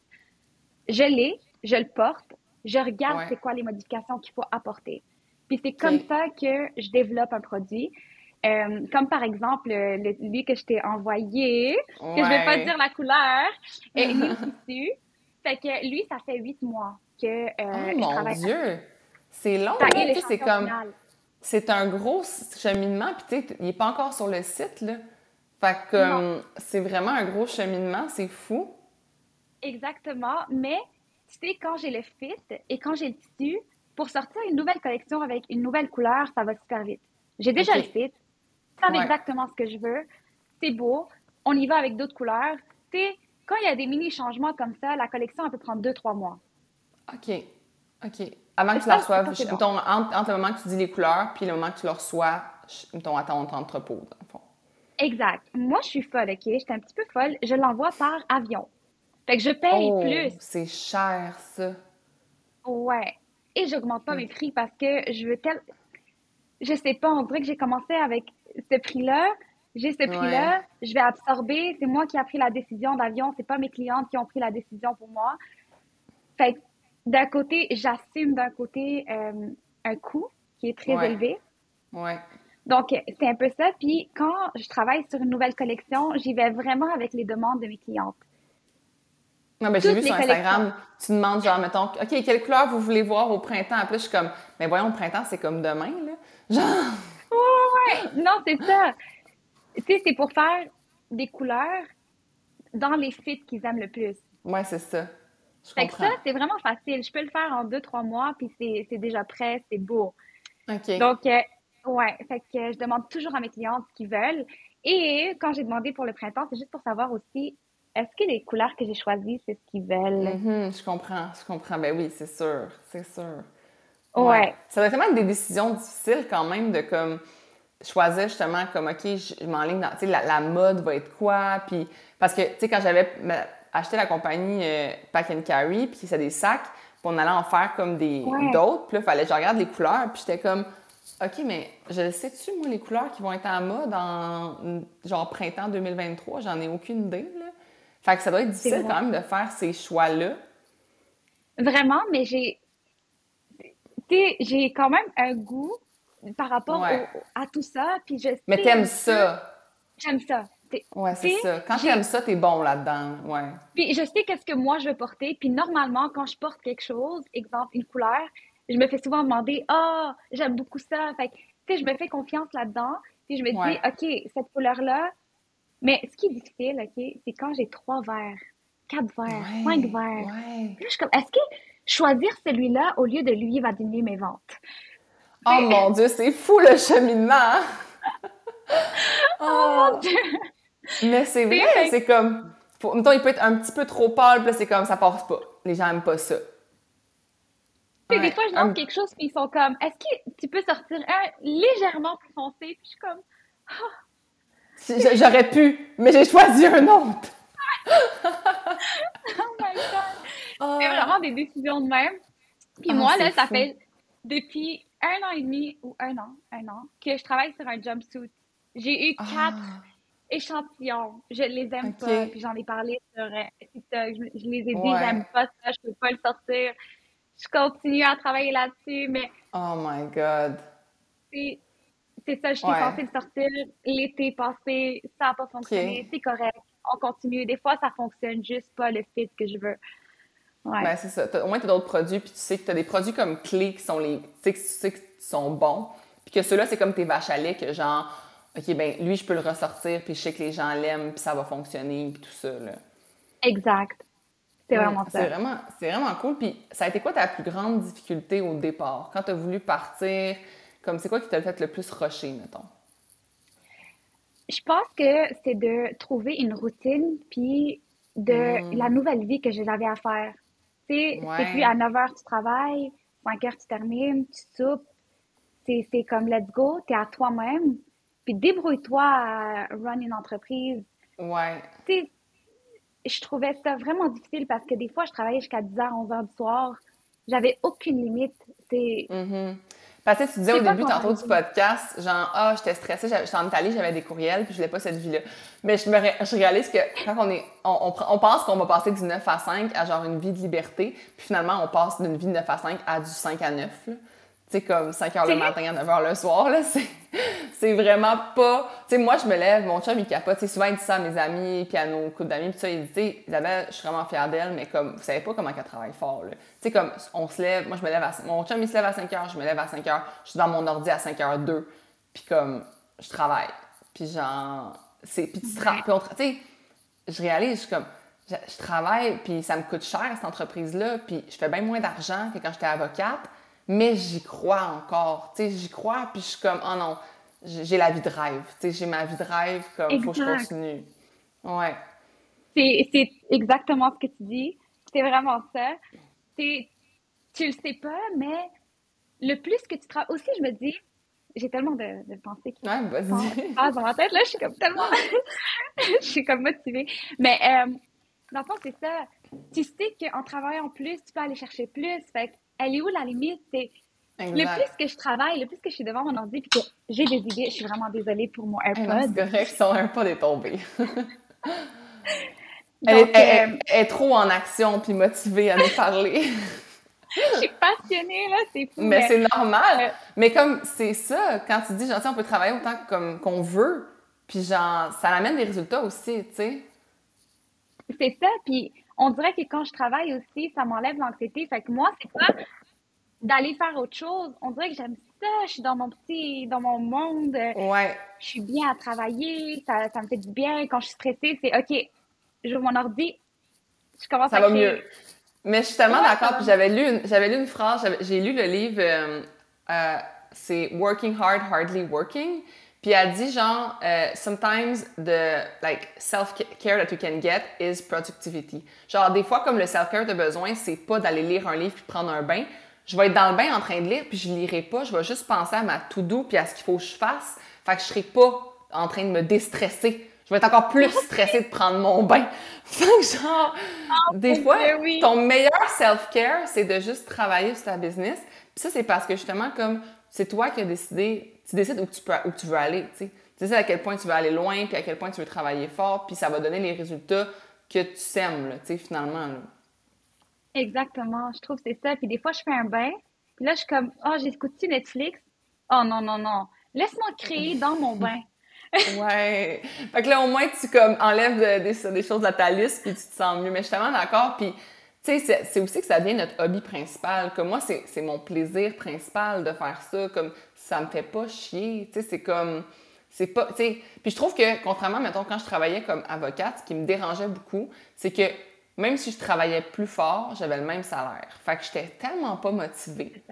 Je l'ai, je le porte, je regarde c'est quoi les modifications qu'il faut apporter. Puis c'est comme ça que je développe un produit. Euh, comme par exemple, le, lui que je t'ai envoyé, que je vais pas dire la couleur, et le tissu. Fait que lui, ça fait huit mois que euh, oh, mon Dieu! C'est long, c'est comme... C'est un gros cheminement, puis tu sais, il n'est pas encore sur le site, là. Fait que c'est vraiment un gros cheminement, c'est fou. Exactement, mais tu sais, quand j'ai le fit et quand j'ai le tissu, pour sortir une nouvelle collection avec une nouvelle couleur, ça va super vite. J'ai déjà le fit, savent exactement ce que je veux. C'est beau. On y va avec d'autres couleurs. Tu quand il y a des mini-changements comme ça, la collection, elle peut prendre deux, trois mois. OK. OK. Avant que tu la reçoives, entre, le moment que tu dis les couleurs puis le moment que tu le reçois, mettons, à ton entrepôt, dans le fond. Exact. Moi, je suis folle, OK? J'étais un petit peu folle. Je l'envoie par avion. Fait que je paye oh, plus. C'est cher, ça. Ouais. Et j'augmente pas mes prix parce que je veux tel. Je sais pas, on dirait que j'ai commencé avec ce prix-là, j'ai ce prix-là, je vais absorber, c'est moi qui ai pris la décision d'avion, c'est pas mes clientes qui ont pris la décision pour moi. Fait d'un côté, j'assume d'un côté euh, un coût qui est très Ouais. élevé. Ouais. Donc, c'est un peu ça. Puis, quand je travaille sur une nouvelle collection, j'y vais vraiment avec les demandes de mes clientes. Non, mais j'ai vu sur Instagram, tu demandes genre, mettons, OK, quelle couleur vous voulez voir au printemps? Après, je suis comme, mais voyons, le printemps, c'est comme demain, là. Genre, Ouais, non, c'est ça. Tu sais, c'est pour faire des couleurs dans les fits qu'ils aiment le plus. ouais, c'est ça. Je Fait que ça, c'est vraiment facile. Je peux le faire en deux, trois mois, puis c'est c'est déjà prêt, c'est beau. OK. Donc, euh, ouais, fait que je demande toujours à mes clientes ce qu'ils veulent. Et quand j'ai demandé pour le printemps, c'est juste pour savoir aussi, est-ce que les couleurs que j'ai choisies, c'est ce qu'ils veulent? Mhm, je comprends, je comprends. Ben oui, c'est sûr, c'est sûr. Ouais. Ça doit tellement être des décisions difficiles quand même de comme choisir justement comme OK, je m'enligne dans tu sais la, la mode va être quoi? Puis parce que tu sais quand j'avais acheté la compagnie euh, Pack and Carry puis c'est des sacs puis on allait en faire comme des Ouais. d'autres puis là fallait que je regarde les couleurs puis j'étais comme OK mais je sais-tu moi les couleurs qui vont être en mode en genre printemps 2023, j'en ai aucune idée. Fait que ça doit être difficile quand même de faire ces choix là. Vraiment, mais j'ai, j'ai quand même un goût par rapport Ouais. au- à tout ça, puis je Mais t'aimes ça. J'aime ça. Ouais, c'est ça. Quand t'aimes ça, t'es bon là-dedans. Ouais. Puis je sais qu'est-ce que moi je veux porter, puis normalement quand je porte quelque chose, exemple une couleur, je me fais souvent demander "Ah, j'aime beaucoup ça." Fait que tu sais, je me fais confiance là-dedans, puis je me Ouais. dis "OK, cette couleur-là." Mais ce qui est difficile, OK, c'est quand j'ai trois verres, quatre verres, cinq verres. Ouais. Là, je suis comme "Est-ce que choisir celui-là au lieu de lui va diminuer mes ventes?" Oh mon Dieu, c'est fou le cheminement! hein? oh, mais c'est vrai, c'est comme. Faut, mettons, il peut être un petit peu trop pâle, puis c'est comme ça passe pas. Les gens aiment pas ça. Tu sais, Ouais, des fois, je un- demande quelque chose, puis ils sont comme "Est-ce que tu peux sortir un légèrement plus foncé?" Puis je suis comme J- J'aurais pu, mais j'ai choisi un autre. "Oh my god." Oh. C'est vraiment des décisions de même. Puis Ah, moi, là, ça fou. fait depuis un an et demi ou un an, un an, que je travaille sur un jumpsuit. J'ai eu Ah. quatre échantillons. Je les aime pas. Puis j'en ai parlé sur TikTok. Je, je les ai dit, Ouais. j'aime pas ça, je peux pas le sortir. Je continue à travailler là-dessus, mais Oh my God. c'est c'est ça, je suis Ouais. censée le sortir l'été passé, ça n'a pas fonctionné, c'est correct, on continue. Des fois, ça fonctionne juste pas le fit que je veux. Ouais. Ben, c'est ça. Au moins, tu as d'autres produits, puis tu sais que tu as des produits comme clés qui sont les. Tu sais que tu sais que sont bons. Puis que ceux-là, c'est comme tes vaches à lait, que genre, OK, ben lui, je peux le ressortir, puis je sais que les gens l'aiment, puis ça va fonctionner, puis tout ça. Là. Exact. C'est Ouais, vraiment C'est ça. vraiment, c'est vraiment cool. Puis ça a été quoi ta plus grande difficulté au départ? Quand tu as voulu partir, comme c'est quoi qui t'a fait le plus rusher, mettons? Je pense que c'est de trouver une routine, puis de Mm. la nouvelle vie que j'avais à faire. Tu sais, Ouais. c'est plus à 9 heures tu travailles, 5 heures tu termines, tu soupes. C'est c'est comme let's go, t'es à toi-même, puis débrouille-toi à run une entreprise. Ouais. Tu sais, je trouvais ça vraiment difficile parce que des fois, je travaillais jusqu'à 10h, 11h du soir. J'avais aucune limite. C'est Mhm. Parce que tu disais au début tantôt du podcast, genre, ah, j'étais stressée, j'étais en Italie, j'avais des courriels, puis je voulais pas cette vie-là. Mais je, me je réalise que quand on est, on, on, on pense qu'on va passer du 9 à 5 à genre une vie de liberté, puis finalement, on passe d'une vie de 9 à 5 à du 5 à 9. là. Sais, comme 5 heures le matin à 9 heures le soir, là, c'est, c'est vraiment pas... Tu sais, moi, je me lève, mon chum, il capote, tu sais, souvent, il dit ça à mes amis, puis à nos couples d'amis, puis ça, il dit, tu sais, Isabelle, je suis vraiment fière d'elle, mais comme, vous savez pas comment elle travaille fort, là. Tu sais, comme, on se lève, moi, je me lève à... Mon chum, il se lève à 5 heures, je me lève à 5 heures, je suis dans mon ordi à 5 heures 2, puis comme, je travaille. Puis genre, c'est... Puis tu tra- puis on Tu sais, je réalise, je suis comme, je, je travaille, puis ça me coûte cher, cette entreprise-là, puis je fais bien moins d'argent que quand j'étais avocate, mais j'y crois encore. Tu sais, j'y crois, puis je suis comme, oh non, j'ai la vie de rêve. Tu sais, j'ai ma vie de rêve, comme, faut que je continue. Ouais. c'est- exactement ce que tu dis. C'est vraiment ça. Tu le sais pas, mais le plus que tu travailles... Aussi, je me dis, j'ai tellement de, de pensées qui Ouais, vas-y. passent dans ma tête. Là, je suis comme tellement... je suis comme motivée. Mais euh, dans le fond, c'est ça. Tu sais qu'en travaillant plus, tu peux aller chercher plus. Fait elle est où la limite? C'est le plus que je travaille, le plus que je suis devant mon ordi puis que j'ai des idées, je suis vraiment désolée pour mon Eh AirPod. c'est correct, son AirPod est tombé. Elle, Donc, est, elle- euh, elle est trop en action puis motivée à nous parler. je suis passionnée, là, c'est fou. Mais, c'est normal. Mais comme, c'est ça, quand tu dis, genre, on peut travailler autant comme qu'on veut, puis genre, ça amène des résultats aussi, tu sais. C'est ça, puis on dirait que quand je travaille aussi, ça m'enlève l'anxiété. Fait que moi, c'est pas d'aller faire autre chose. On dirait que j'aime ça, je suis dans mon petit, dans mon monde. Ouais. Je suis bien à travailler, ça, ça me fait du bien. Quand je suis stressée, c'est OK, j'ouvre mon ordi, je commence ça va mieux. Mais je suis tellement d'accord. Puis j'avais lu, j'avais lu une phrase, j'ai lu le livre, euh, euh, c'est Working Hard, Hardly Working. Puis elle dit genre, euh, sometimes the like self-care that you can get is productivity. Genre des fois comme le self-care de besoin, c'est pas d'aller lire un livre puis prendre un bain. Je vais être dans le bain en train de lire puis je lirai pas. Je vais juste penser à ma to-do puis à ce qu'il faut que je fasse. Fait que je serai pas en train de me déstresser. Je vais être encore plus stressée de prendre mon bain. Fait que genre, ah, des fois, ton meilleur self-care, c'est de juste travailler sur ta business. Puis ça, c'est parce que justement, comme c'est toi qui as décidé tu décides où tu, peux, où tu veux aller. Tu décides à quel point tu veux aller loin, puis à quel point tu veux travailler fort, puis ça va donner les résultats que tu sèmes, finalement. Exactement. Je trouve que c'est ça. Puis des fois, je fais un bain, puis là, je suis comme, oh, j'écoute-tu Netflix? Oh non, non, non. Laisse-moi créer dans mon bain. ouais. Fait que là, au moins, tu comme enlèves des, choses à ta liste, puis tu te sens mieux. Mais je suis tellement d'accord. Puis, tu sais, c'est aussi que ça devient notre hobby principal. Comme moi, c'est mon plaisir principal de faire ça. Comme ça me fait pas chier. Tu sais, c'est comme. C'est pas. Tu sais. Puis je trouve que, contrairement, mettons, quand je travaillais comme avocate, ce qui me dérangeait beaucoup, c'est que même si je travaillais plus fort, j'avais le même salaire. Fait que j'étais tellement pas motivée.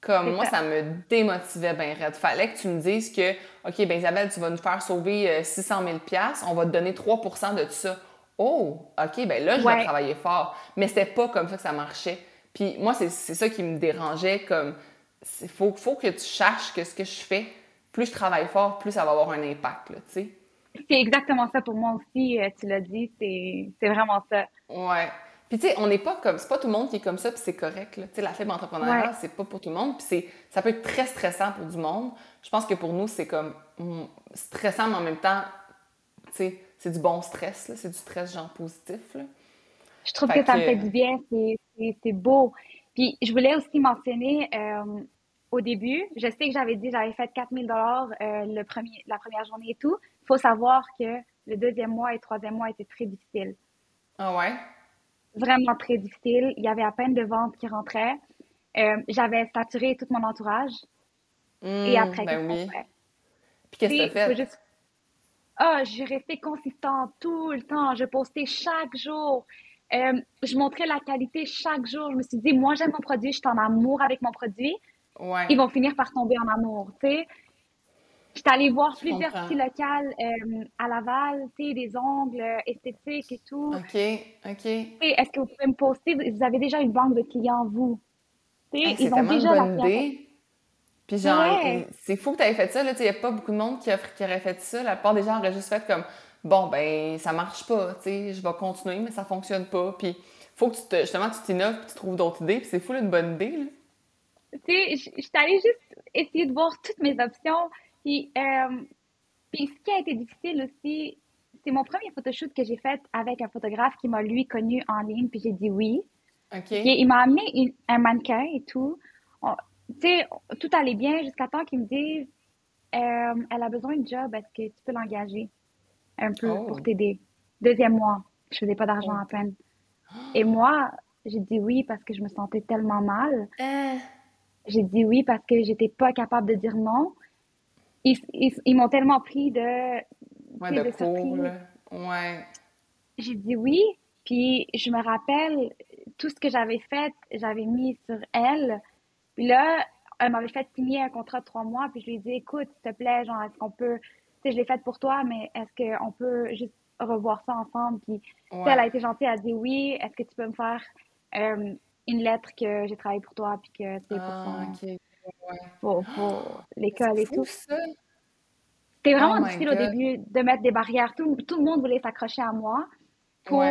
Comme moi, ça. me démotivait bien raide. Fallait que tu me dises que, OK, ben Isabelle, tu vas nous faire sauver 600 000 on va te donner 3% de tout ça. Oh, OK, ben là, je vais travailler fort. Mais c'était pas comme ça que ça marchait. Puis moi, c'est ça qui me dérangeait, comme il faut, faut que tu saches que ce que je fais, plus je travaille fort, plus ça va avoir un impact, tu sais. C'est exactement ça pour moi aussi, euh, tu l'as dit, c'est vraiment ça. Ouais. Puis tu sais, on n'est pas comme, c'est pas tout le monde qui est comme ça, puis c'est correct, Tu sais, la fibre entrepreneuriale, c'est pas pour tout le monde, puis ça peut être très stressant pour du monde. Je pense que pour nous, c'est comme mm, stressant, mais en même temps, tu sais, c'est du bon stress, c'est du stress genre positif, là. Je trouve que, ça me fait du bien, c'est beau. Puis je voulais aussi mentionner euh, au début, je sais que j'avais dit j'avais fait 4000 dollars euh, le premier, la première journée et tout. Il faut savoir que le deuxième mois et le troisième mois étaient très difficiles. Ah ouais? Vraiment très difficiles. Il y avait à peine de ventes qui rentraient. Euh, j'avais saturé tout mon entourage. et mmh, après, ben oui. Puis qu'est-ce que tu as fait? Ah, j'ai resté consistante tout le temps. Je postais chaque jour. Euh, je montrais la qualité chaque jour. Je me suis dit, moi, j'aime mon produit, je suis en amour avec mon produit. Ils vont finir par tomber en amour, tu sais. J'étais allée voir plusieurs petits locales euh, à Laval, tu sais, des ongles euh, esthétiques et tout. OK, OK. Est-ce que vous pouvez me poster, vous avez déjà une banque de clients, vous? ils ont déjà bonne idée. Puis genre, c'est fou que tu aies fait ça, là. Il n'y a pas beaucoup de monde qui, qui aurait fait ça. La plupart des gens auraient juste fait comme bon, ben, ça marche pas, je vais continuer, mais ça fonctionne pas. Puis, faut que tu te, justement, tu t'innoves, tu trouves d'autres idées, puis c'est fou, une bonne idée, là. Tu sais, je suis allée juste essayer de voir toutes mes options. Puis, euh, puis ce qui a été difficile aussi, c'est mon premier photoshoot que j'ai fait avec un photographe qui m'a, lui, connu en ligne, puis j'ai dit oui. OK. il m'a amené un mannequin et tout. Tu sais, tout allait bien jusqu'à temps qu'il me dise euh, elle a besoin de job, est-ce que tu peux l'engager? un peu pour oh. t'aider? Deuxième mois, je faisais pas d'argent à peine. Et moi, j'ai dit oui parce que je me sentais tellement mal. Euh. J'ai dit oui parce que j'étais pas capable de dire non. Ils, ils, m'ont tellement pris de. Ouais, de, de Ouais. J'ai dit oui, puis je me rappelle tout ce que j'avais fait, j'avais mis sur elle. Puis là, elle m'avait fait signer un contrat de trois mois, puis je lui ai dit écoute, s'il te plaît, genre, est-ce qu'on peut je l'ai faite pour toi, mais est-ce qu'on peut juste revoir ça ensemble? Puis, elle a été gentille, elle a dit oui, est-ce que tu peux me faire euh, une lettre que j'ai travaillé pour toi, puis que c'est pour, pour, l'école et tout. C'était vraiment oh difficile au début de mettre des barrières. Tout, le monde voulait s'accrocher à moi pour,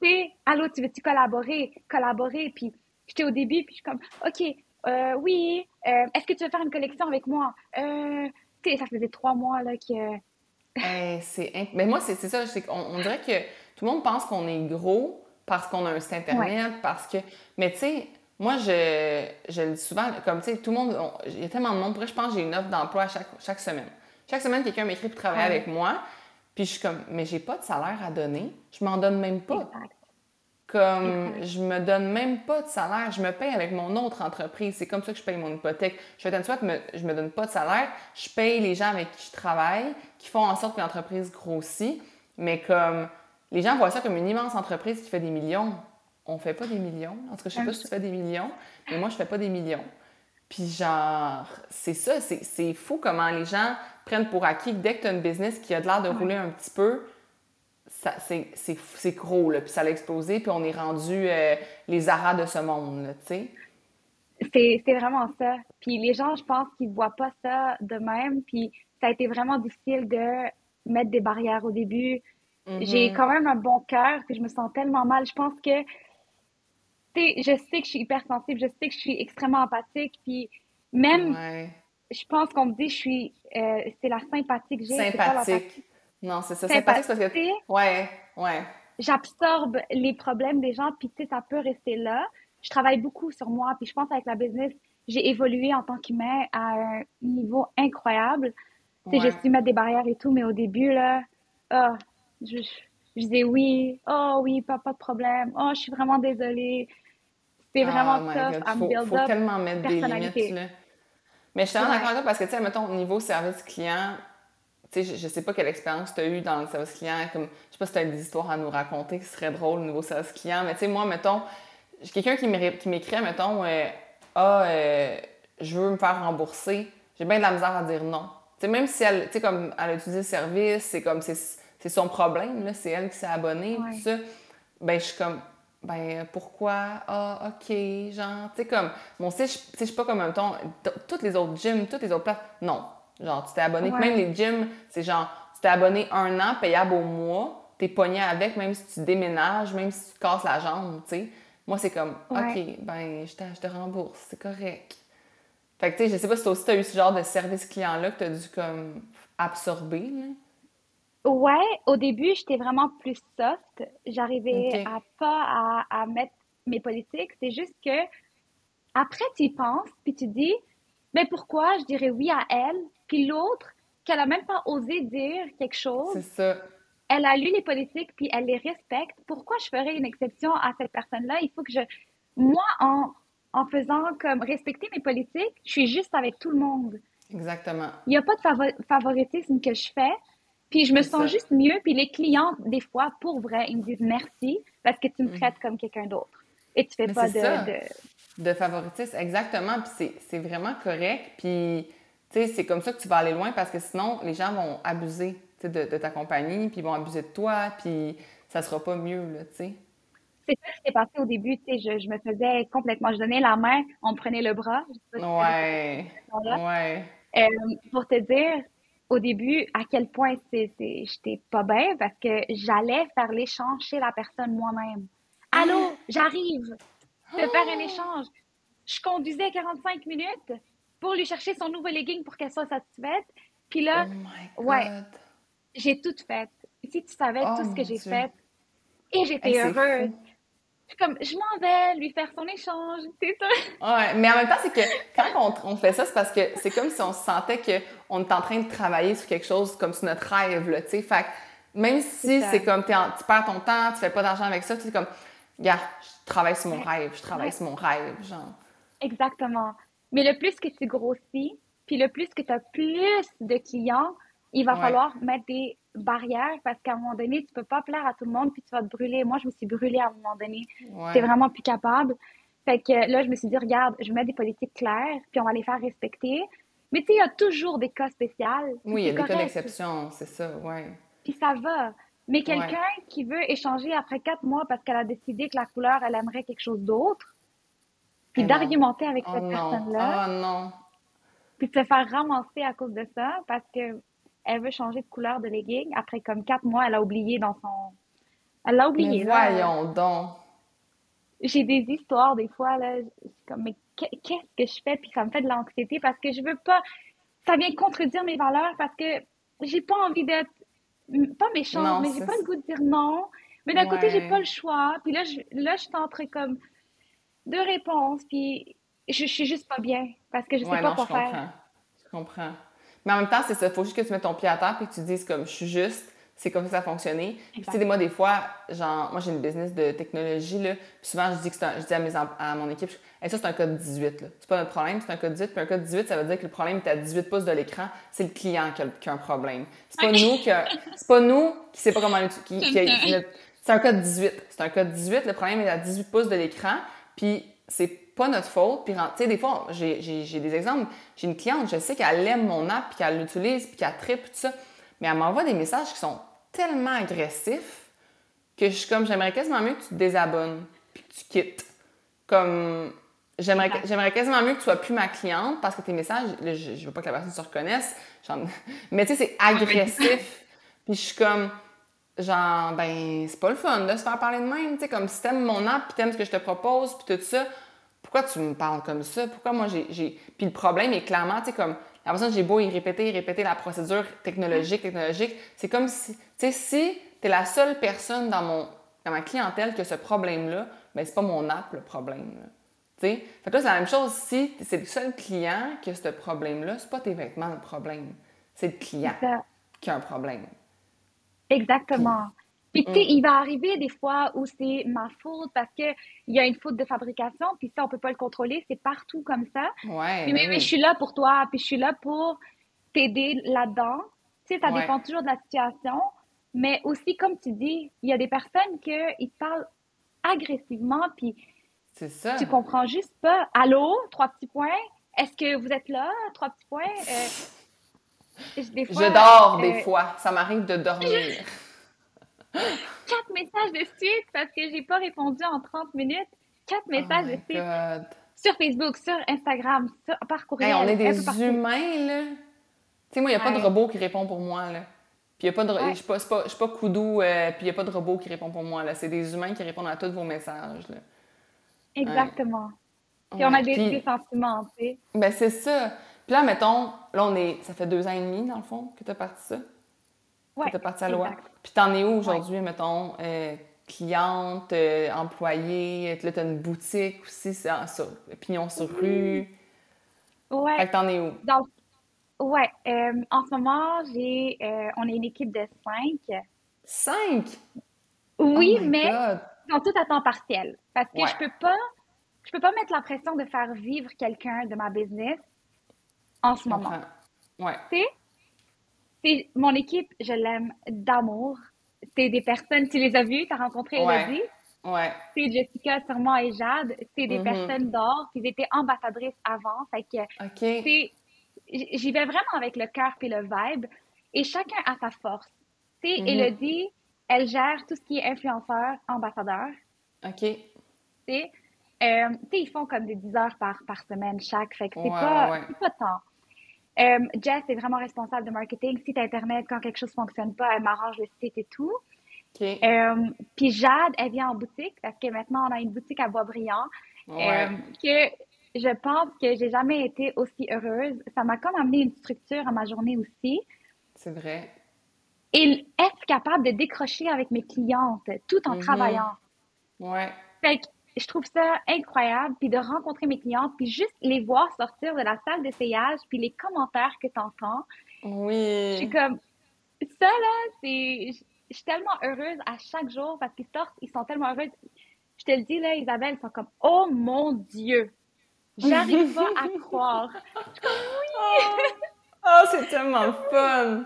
tu sais, allô, tu veux-tu collaborer? Collaborer. Puis, j'étais au début, puis je suis comme, OK, euh, oui, euh, est-ce que tu veux faire une collection avec moi? Euh, ça faisait trois mois là, que. c'est Mais moi, c'est ça. On, on, dirait que tout le monde pense qu'on est gros parce qu'on a un site Internet, parce que. Mais tu sais, Moi, je, je le dis souvent, comme tu sais, tout le monde, il y a tellement de monde. Pour je pense que j'ai une offre d'emploi chaque, chaque semaine. Chaque semaine, quelqu'un m'écrit pour travailler avec moi. Puis je suis comme, mais j'ai pas de salaire à donner. Je m'en donne même pas. Comme, je me donne même pas de salaire. Je me paye avec mon autre entreprise. C'est comme ça que je paye mon hypothèque. Je fais une soit, je me donne pas de salaire. Je paye les gens avec qui je travaille, qui font en sorte que l'entreprise grossit. Mais comme, les gens voient ça comme une immense entreprise qui fait des millions. On fait pas des millions. En tout cas, je sais pas si tu fais des millions, mais moi, je fais pas des millions. Puis genre, c'est ça, c'est fou comment les gens prennent pour acquis que dès que tu as une business qui a de l'air de rouler un petit peu, c'est gros, là, puis ça a explosé, puis on est rendu euh, les aras de ce monde, tu sais. C'est vraiment ça. Puis les gens, je pense qu'ils voient pas ça de même, puis ça a été vraiment difficile de mettre des barrières au début. J'ai mm-hmm. quand même un bon cœur, puis je me sens tellement mal. Je pense que je sais que je suis hyper sensible, je sais que je suis extrêmement empathique, puis même, je pense qu'on me dit, je suis, euh, c'est la sympathie que j'ai. Sympathique. Non, c'est ça, sympathique parce que, ouais, ouais. J'absorbe les problèmes des gens, puis tu sais, ça peut rester là. Je travaille beaucoup sur moi, puis je pense avec la business, j'ai évolué en tant qu'humain à un niveau incroyable. Tu sais, je suis mettre des barrières et tout, mais au début, là, oh, je, je disais oui, oh oui, pas, pas de problème, oh, je suis vraiment désolée. C'est ah, vraiment ça à faut, faut tellement mettre des limites, là. Mais je suis d'accord avec toi parce que, tu sais, mettons, au niveau service client, sais, je, je sais pas quelle expérience tu as eue dans le service client, comme, je sais pas si tu as des histoires à nous raconter qui seraient drôles au niveau service client, mais tu sais, moi, mettons, j'ai quelqu'un qui m'écrit, mettons, euh, ah, euh, je veux me faire rembourser, j'ai bien de la misère à dire non. Tu sais, même si elle, tu sais, comme, elle a utilisé le service, c'est comme, c'est son problème, là, c'est elle qui s'est abonnée, tout ça, ben, je suis comme, ben pourquoi? Ah ok genre tu sais comme bon sais je suis pas comme un ton toutes les autres gyms toutes les autres places non genre tu t'es abonné. Même les gyms c'est genre tu t'es abonné un an payable au mois t'es pogné avec même si tu déménages même si tu te casses la jambe tu sais. Moi c'est comme ok ben je, je te rembourse c'est correct. Fait que tu sais je sais pas si toi aussi t'as eu ce genre de service client là que t'as dû comme absorber là. Ouais, au début, j'étais vraiment plus soft. J'arrivais à pas à, mettre mes politiques. C'est juste que après, tu y penses, puis tu dis, mais pourquoi je dirais oui à elle, puis l'autre, qu'elle a même pas osé dire quelque chose. C'est ça. Elle a lu les politiques, puis elle les respecte. Pourquoi je ferais une exception à cette personne-là? Il faut que je... Moi, en, en faisant comme respecter mes politiques, je suis juste avec tout le monde. Exactement. Il n'y a pas de favoritisme que je fais. Puis je me sens juste mieux. Puis les clients, des fois, pour vrai, ils me disent merci parce que tu me mm. traites comme quelqu'un d'autre. Et tu fais pas de, de, de... favoritisme, exactement. Puis c'est vraiment correct. Puis, c'est comme ça que tu vas aller loin parce que sinon, les gens vont abuser de, de, ta compagnie, puis ils vont abuser de toi, puis ça sera pas mieux, là, tu sais. C'est ça qui s'est passé au début, tu sais, je, je, me faisais complètement, je donnais la main, on me prenait le bras. ouais, ouais. Euh, pour te dire, au début à quel point j'étais pas bien parce que j'allais faire l'échange chez la personne moi-même. Allô, j'arrive de faire un échange. Je conduisais 45 minutes pour lui chercher son nouveau legging pour qu'elle soit satisfaite. Puis là, oh ouais, j'ai tout fait. Si tu savais tout ce que oh j'ai fait, et j'étais heureuse comme, je m'en vais lui faire son échange, c'est ça. Ouais, mais en même temps, c'est que quand on, fait ça, c'est parce que c'est comme si on se sentait qu'on est en train de travailler sur quelque chose comme sur notre rêve, là, tu sais. Fait même si c'est comme tu perds ton temps, tu fais pas d'argent avec ça, tu comme, gars, je travaille sur mon rêve, je travaille sur mon rêve, genre. Exactement. Mais le plus que tu grossis, puis le plus que tu as plus de clients, il va falloir mettre des barrières parce qu'à un moment donné, tu peux pas plaire à tout le monde puis tu vas te brûler. Moi, je me suis brûlée à un moment donné. Ouais. vraiment plus capable. Fait que là, je me suis dit, regarde, je mets des politiques claires puis on va les faire respecter. Mais tu sais, il y a toujours des cas spéciaux. Oui, il y a des cas d'exception, c'est ça, ouais. Puis ça va. Mais quelqu'un qui veut échanger après quatre mois parce qu'elle a décidé que la couleur, elle aimerait quelque chose d'autre, puis eh d'argumenter avec cette oh personne-là. Oh non. Puis de se faire ramasser à cause de ça parce que elle veut changer de couleur de legging. Après comme quatre mois, elle a oublié dans son. Elle l'a oublié. Mais voyons donc. J'ai des histoires des fois là, comme mais qu'est-ce que je fais? Puis ça me fait de l'anxiété parce que je veux pas. Ça vient contredire mes valeurs parce que j'ai pas envie d'être pas méchante, mais j'ai pas le goût de dire non. Mais d'un côté, j'ai pas le choix. Puis là, je, là, je suis en train comme deux réponses, puis je, je suis juste pas bien parce que je sais pas quoi je faire. Comprends. Je comprends. Mais en même temps, c'est ça. Il faut juste que tu mettes ton pied à terre et que tu dises comme je suis juste, c'est comme ça que ça a fonctionné. Puis tu sais, moi, des fois, genre, moi j'ai une business de technologie, là. Puis souvent, je dis, que un, je dis à, mes, à mon équipe, ça, c'est un code 18, là. C'est pas notre problème, c'est un code 18. Puis un code 18, ça veut dire que le problème est à 18 pouces de l'écran. C'est le client qui a, un problème. C'est pas nous qui c'est pas nous qui sait pas comment l'utiliser. c'est un code 18. C'est un code 18. Le problème est à 18 pouces de l'écran. Puis c'est pas notre faute. Puis, tu sais, des fois, j'ai des exemples. J'ai une cliente, je sais qu'elle aime mon app, puis qu'elle l'utilise, puis qu'elle tripe, tout ça. Mais elle m'envoie des messages qui sont tellement agressifs que je suis comme, j'aimerais quasiment mieux que tu te désabonnes, puis que tu quittes. Comme, j'aimerais, j'aimerais quasiment mieux que tu sois plus ma cliente parce que tes messages, je, je veux pas que la personne se reconnaisse, mais tu sais, c'est agressif. puis je suis comme, genre, ben, c'est pas le fun de se faire parler de même, tu sais, comme si t'aimes mon app, puis t'aimes ce que je te propose, puis tout ça, pourquoi tu me parles comme ça? Pourquoi moi j'ai. Puis le problème est clairement, tu sais, comme la personne, j'ai beau y répéter, y répéter la procédure technologique, technologique, c'est comme si, tu sais, si tu es la seule personne dans, mon, dans ma clientèle qui a ce problème-là, ben c'est pas mon app le problème. Tu sais? Fait que là, c'est la même chose. Si c'est le seul client qui a ce problème-là, c'est pas tes vêtements le problème. C'est le client qui a un problème. Exactement. Puis, tu sais, mm. il va arriver des fois où c'est ma faute parce qu'il y a une faute de fabrication, puis ça, on peut pas le contrôler. C'est partout comme ça. Ouais, mais, mais, je suis là pour toi, puis je suis là pour t'aider là-dedans. Tu sais, ça dépend toujours de la situation. Mais aussi, comme tu dis, il y a des personnes qui te parlent agressivement, puis ça. tu comprends juste pas. Allô, trois petits points? Est-ce que vous êtes là? Trois petits points? Euh, je dors des euh, fois. Ça m'arrive de dormir. quatre messages de suite parce que j'ai pas répondu en 30 minutes. Quatre oh messages de suite. Sur Facebook, sur Instagram, sur, par courriel. on est des humains, là. Tu sais, moi, il n'y a pas de robot qui répond pour moi, là. Puis, il a pas de... je ne suis pas, pas, pas coudou, euh, puis il n'y a pas de robot qui répond pour moi, là. C'est des humains qui répondent à tous vos messages, là. Exactement. Puis, on a des, sentiments, tu sais. Ben, c'est ça. Puis là, mettons, là, on est... Ça fait deux ans et demi, dans le fond, que tu as parti ça? Ouais, que tu as parti à loi. Puis t'en es où aujourd'hui, mettons, euh, cliente, euh, employée? Là, t'as une boutique aussi, c'est sur Pignon sur rue. Ouais. Fait que t'en es où? Donc, ouais. Euh, en ce moment, j'ai, on est une équipe de cinq. Cinq? Oui, oh mais dans tout à temps partiel. Parce que je peux pas, je peux pas mettre la pression de faire vivre quelqu'un de ma business en ce moment. Ouais. Tu sais? mon équipe, je l'aime d'amour. C'est des personnes, tu les as vues, tu as rencontré Elodie? Ouais. C'est Jessica, sûrement, et Jade. C'est des mm-hmm. personnes d'or. Ils étaient ambassadrices avant. Fait que, j'y vais vraiment avec le cœur et le vibe. Et chacun a sa force. Tu sais, mm-hmm. Elodie, elle gère tout ce qui est influenceur, ambassadeur. OK. Tu sais, euh, ils font comme des 10 heures par, par semaine chaque. Fait que c'est pas, pas tant. Euh, Jess est vraiment responsable de marketing, site internet, quand quelque chose ne fonctionne pas, elle m'arrange le site et tout. Euh, puis Jade, elle vient en boutique parce que maintenant on a une boutique à Boisbriand. Euh, que je pense que j'ai jamais été aussi heureuse. Ça m'a comme amené une structure à ma journée aussi. C'est vrai. Et être capable de décrocher avec mes clientes tout en mm-hmm. travaillant. Ouais. Fait que je trouve ça incroyable, puis de rencontrer mes clientes, puis juste les voir sortir de la salle d'essayage, puis les commentaires que tu entends. Oui. Je suis comme, ça là, c'est, je suis tellement heureuse à chaque jour parce qu'ils sortent, ils sont tellement heureux. Je te le dis là, Isabelle, ils sont comme, oh mon Dieu, j'arrive pas à croire. Je suis comme, oui. oh, oh c'est tellement fun.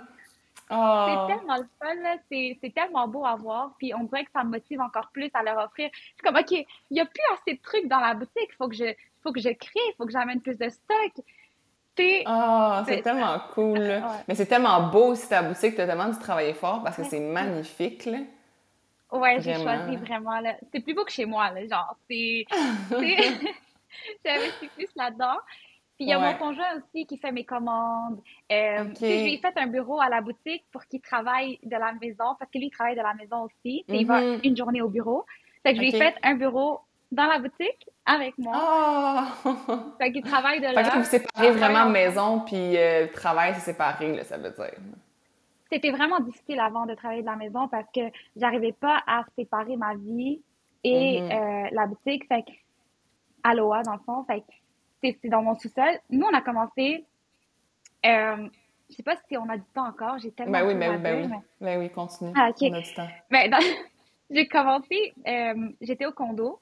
C'est ah. tellement le fun. C'est tellement beau à voir. Puis on dirait que ça me motive encore plus à leur offrir. C'est comme, OK, il n'y a plus assez de trucs dans la boutique. Il faut que je, faut que je crée, il faut que j'amène plus de stock. Ah, c'est tellement cool. Mais c'est tellement beau aussi ta boutique. As tellement dû travailler fort parce que c'est magnifique. Là. Ouais, j'ai choisi vraiment. C'est plus beau que chez moi. Là, genre, c'est. J'investis plus là-dedans. Puis il y a mon conjoint aussi qui fait mes commandes. Euh, Je lui ai fait un bureau à la boutique pour qu'il travaille de la maison, parce que lui, il travaille de la maison aussi. Il va mhm. une journée au bureau. Fait que je lui ai fait un bureau dans la boutique avec moi. Oh! Fait qu'il travaille de là. Fait que vous séparez vraiment maison puis euh, travail, c'est séparé, là, ça veut dire. C'était vraiment difficile avant de travailler de la maison parce que j'arrivais pas à séparer ma vie et mhm. euh, la boutique. Fait que Aloha, dans le fond. Fait c'est dans mon sous-sol. Nous, on a commencé. Euh, je sais pas si on a du temps encore. J'ai tellement. Ben oui, ben, ben, oui. Ben oui, continue. Ah, OK. On a du temps. Ben, j'ai commencé. Euh, j'étais au condo.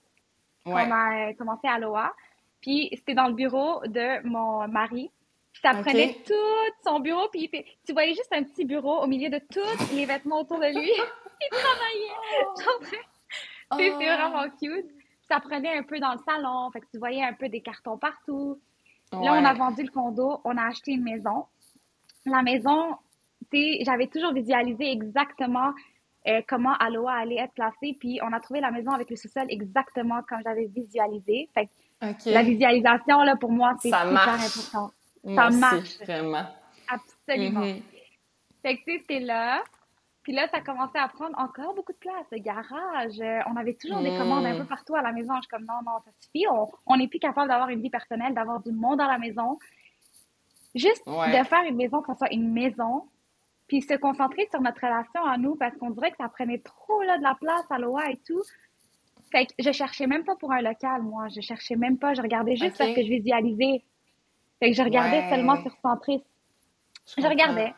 Ouais. On a commencé à Aloha. Puis c'était dans le bureau de mon mari. Puis ça prenait tout son bureau. Puis tu voyais juste un petit bureau au milieu de tous les vêtements autour de lui. il travaillait. Oh. C'est vraiment cute. Ça prenait un peu dans le salon. Fait que tu voyais un peu des cartons partout. Là, on a vendu le condo. On a acheté une maison. La maison, j'avais toujours visualisé exactement euh, comment Aloha allait être placée. Puis on a trouvé la maison avec le sous-sol exactement comme j'avais visualisé. Fait que la visualisation, là, pour moi, c'est super important. ça marche. Vraiment. Absolument. Mm-hmm. Fait que, tu sais, c'est là. Puis là, ça commençait à prendre encore beaucoup de place, le garage. Euh, on avait toujours des commandes un peu mm. partout à la maison. Je suis comme, non, non, ça suffit. On n'est plus capable d'avoir une vie personnelle, d'avoir du monde à la maison. Juste de faire une maison, que ce soit une maison, puis se concentrer sur notre relation à nous, parce qu'on dirait que ça prenait trop là, de la place à l'OA et tout. Fait que je cherchais même pas pour un local, moi. Je cherchais même pas. Je regardais juste parce que je visualisais. Fait que je regardais seulement sur Centris. je regardais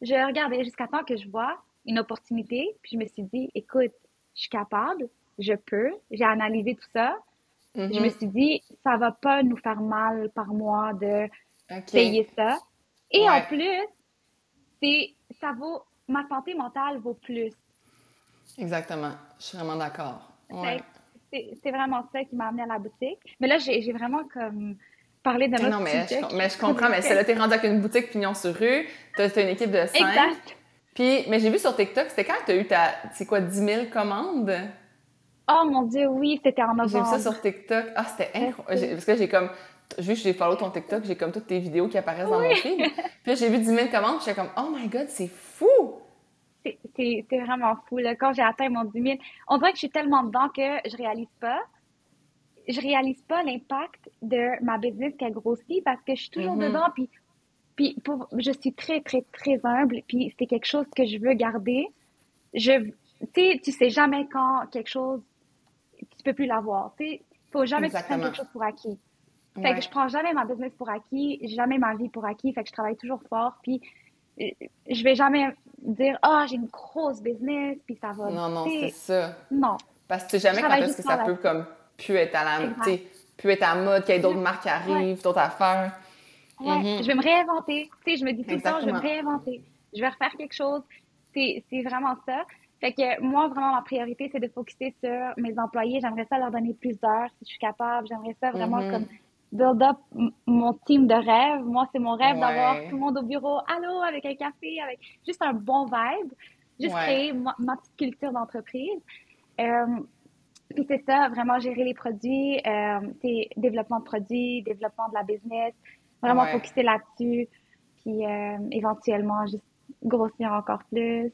je regardais jusqu'à temps que je vois une opportunité, puis je me suis dit, écoute, je suis capable, je peux, j'ai analysé tout ça. Je me suis dit, ça va pas nous faire mal par mois de payer ça. Et en plus, c'est, ça vaut, ma santé mentale vaut plus. Exactement. Je suis vraiment d'accord. C'est vraiment ça qui m'a amené à la boutique. Mais là, j'ai vraiment comme parler de Non, mais je, mais je comprends. Mais c'est là, t'es rendu avec une boutique pignon sur rue. T'as as une équipe de cinq. Exact. Puis, mais j'ai vu sur TikTok, c'était quand t'as eu ta, c'est quoi, 10 000 commandes? Oh mon Dieu, oui, c'était en novembre. J'ai vu ça sur TikTok. Ah, c'était incroyable. Parce que j'ai comme, vu que j'ai follow ton TikTok, j'ai comme toutes tes vidéos qui apparaissent dans mon feed. Puis j'ai vu 10 000 commandes, j'étais comme, oh my god, c'est fou! C'est vraiment fou. Là. Quand j'ai atteint mon 10 000, on dirait que je suis tellement dedans que je réalise pas je réalise pas l'impact de ma business qui a grossi parce que je suis toujours mm-hmm. dedans. Puis, puis pour, je suis très, très, très humble. Puis c'est quelque chose que je veux garder. Je, tu tu sais jamais quand quelque chose, tu peux plus l'avoir. Tu sais, faut jamais que tu prennes quelque chose pour acquis. Fait que je prends jamais ma business pour acquis, jamais ma vie pour acquis. Fait que je travaille toujours fort. Puis euh, je vais jamais dire, ah, oh, j'ai une grosse business, puis ça va. Non, non, c'est ça. Non. Parce que tu sais jamais quand est-ce que ça peut comme plus être à la plus être à mode, qu'il y ait d'autres marques qui arrivent, d'autres affaires. Ouais. Mhm. Je vais me réinventer. Tu sais, je me dis tout le temps, je vais me réinventer. Je vais refaire quelque chose. C'est vraiment ça. Fait que moi, vraiment, ma priorité, c'est de focuser sur mes employés. J'aimerais ça leur donner plus d'heures si je suis capable. J'aimerais ça vraiment mhm. comme build up mon team de rêve. Moi, c'est mon rêve d'avoir tout le monde au bureau, allô, avec un café, avec juste un bon vibe. Juste créer ma, petite culture d'entreprise. Euh, puis c'est ça, vraiment gérer les produits, euh, développement de produits, développement de la business, vraiment ouais. focuser là-dessus, puis euh, éventuellement juste grossir encore plus.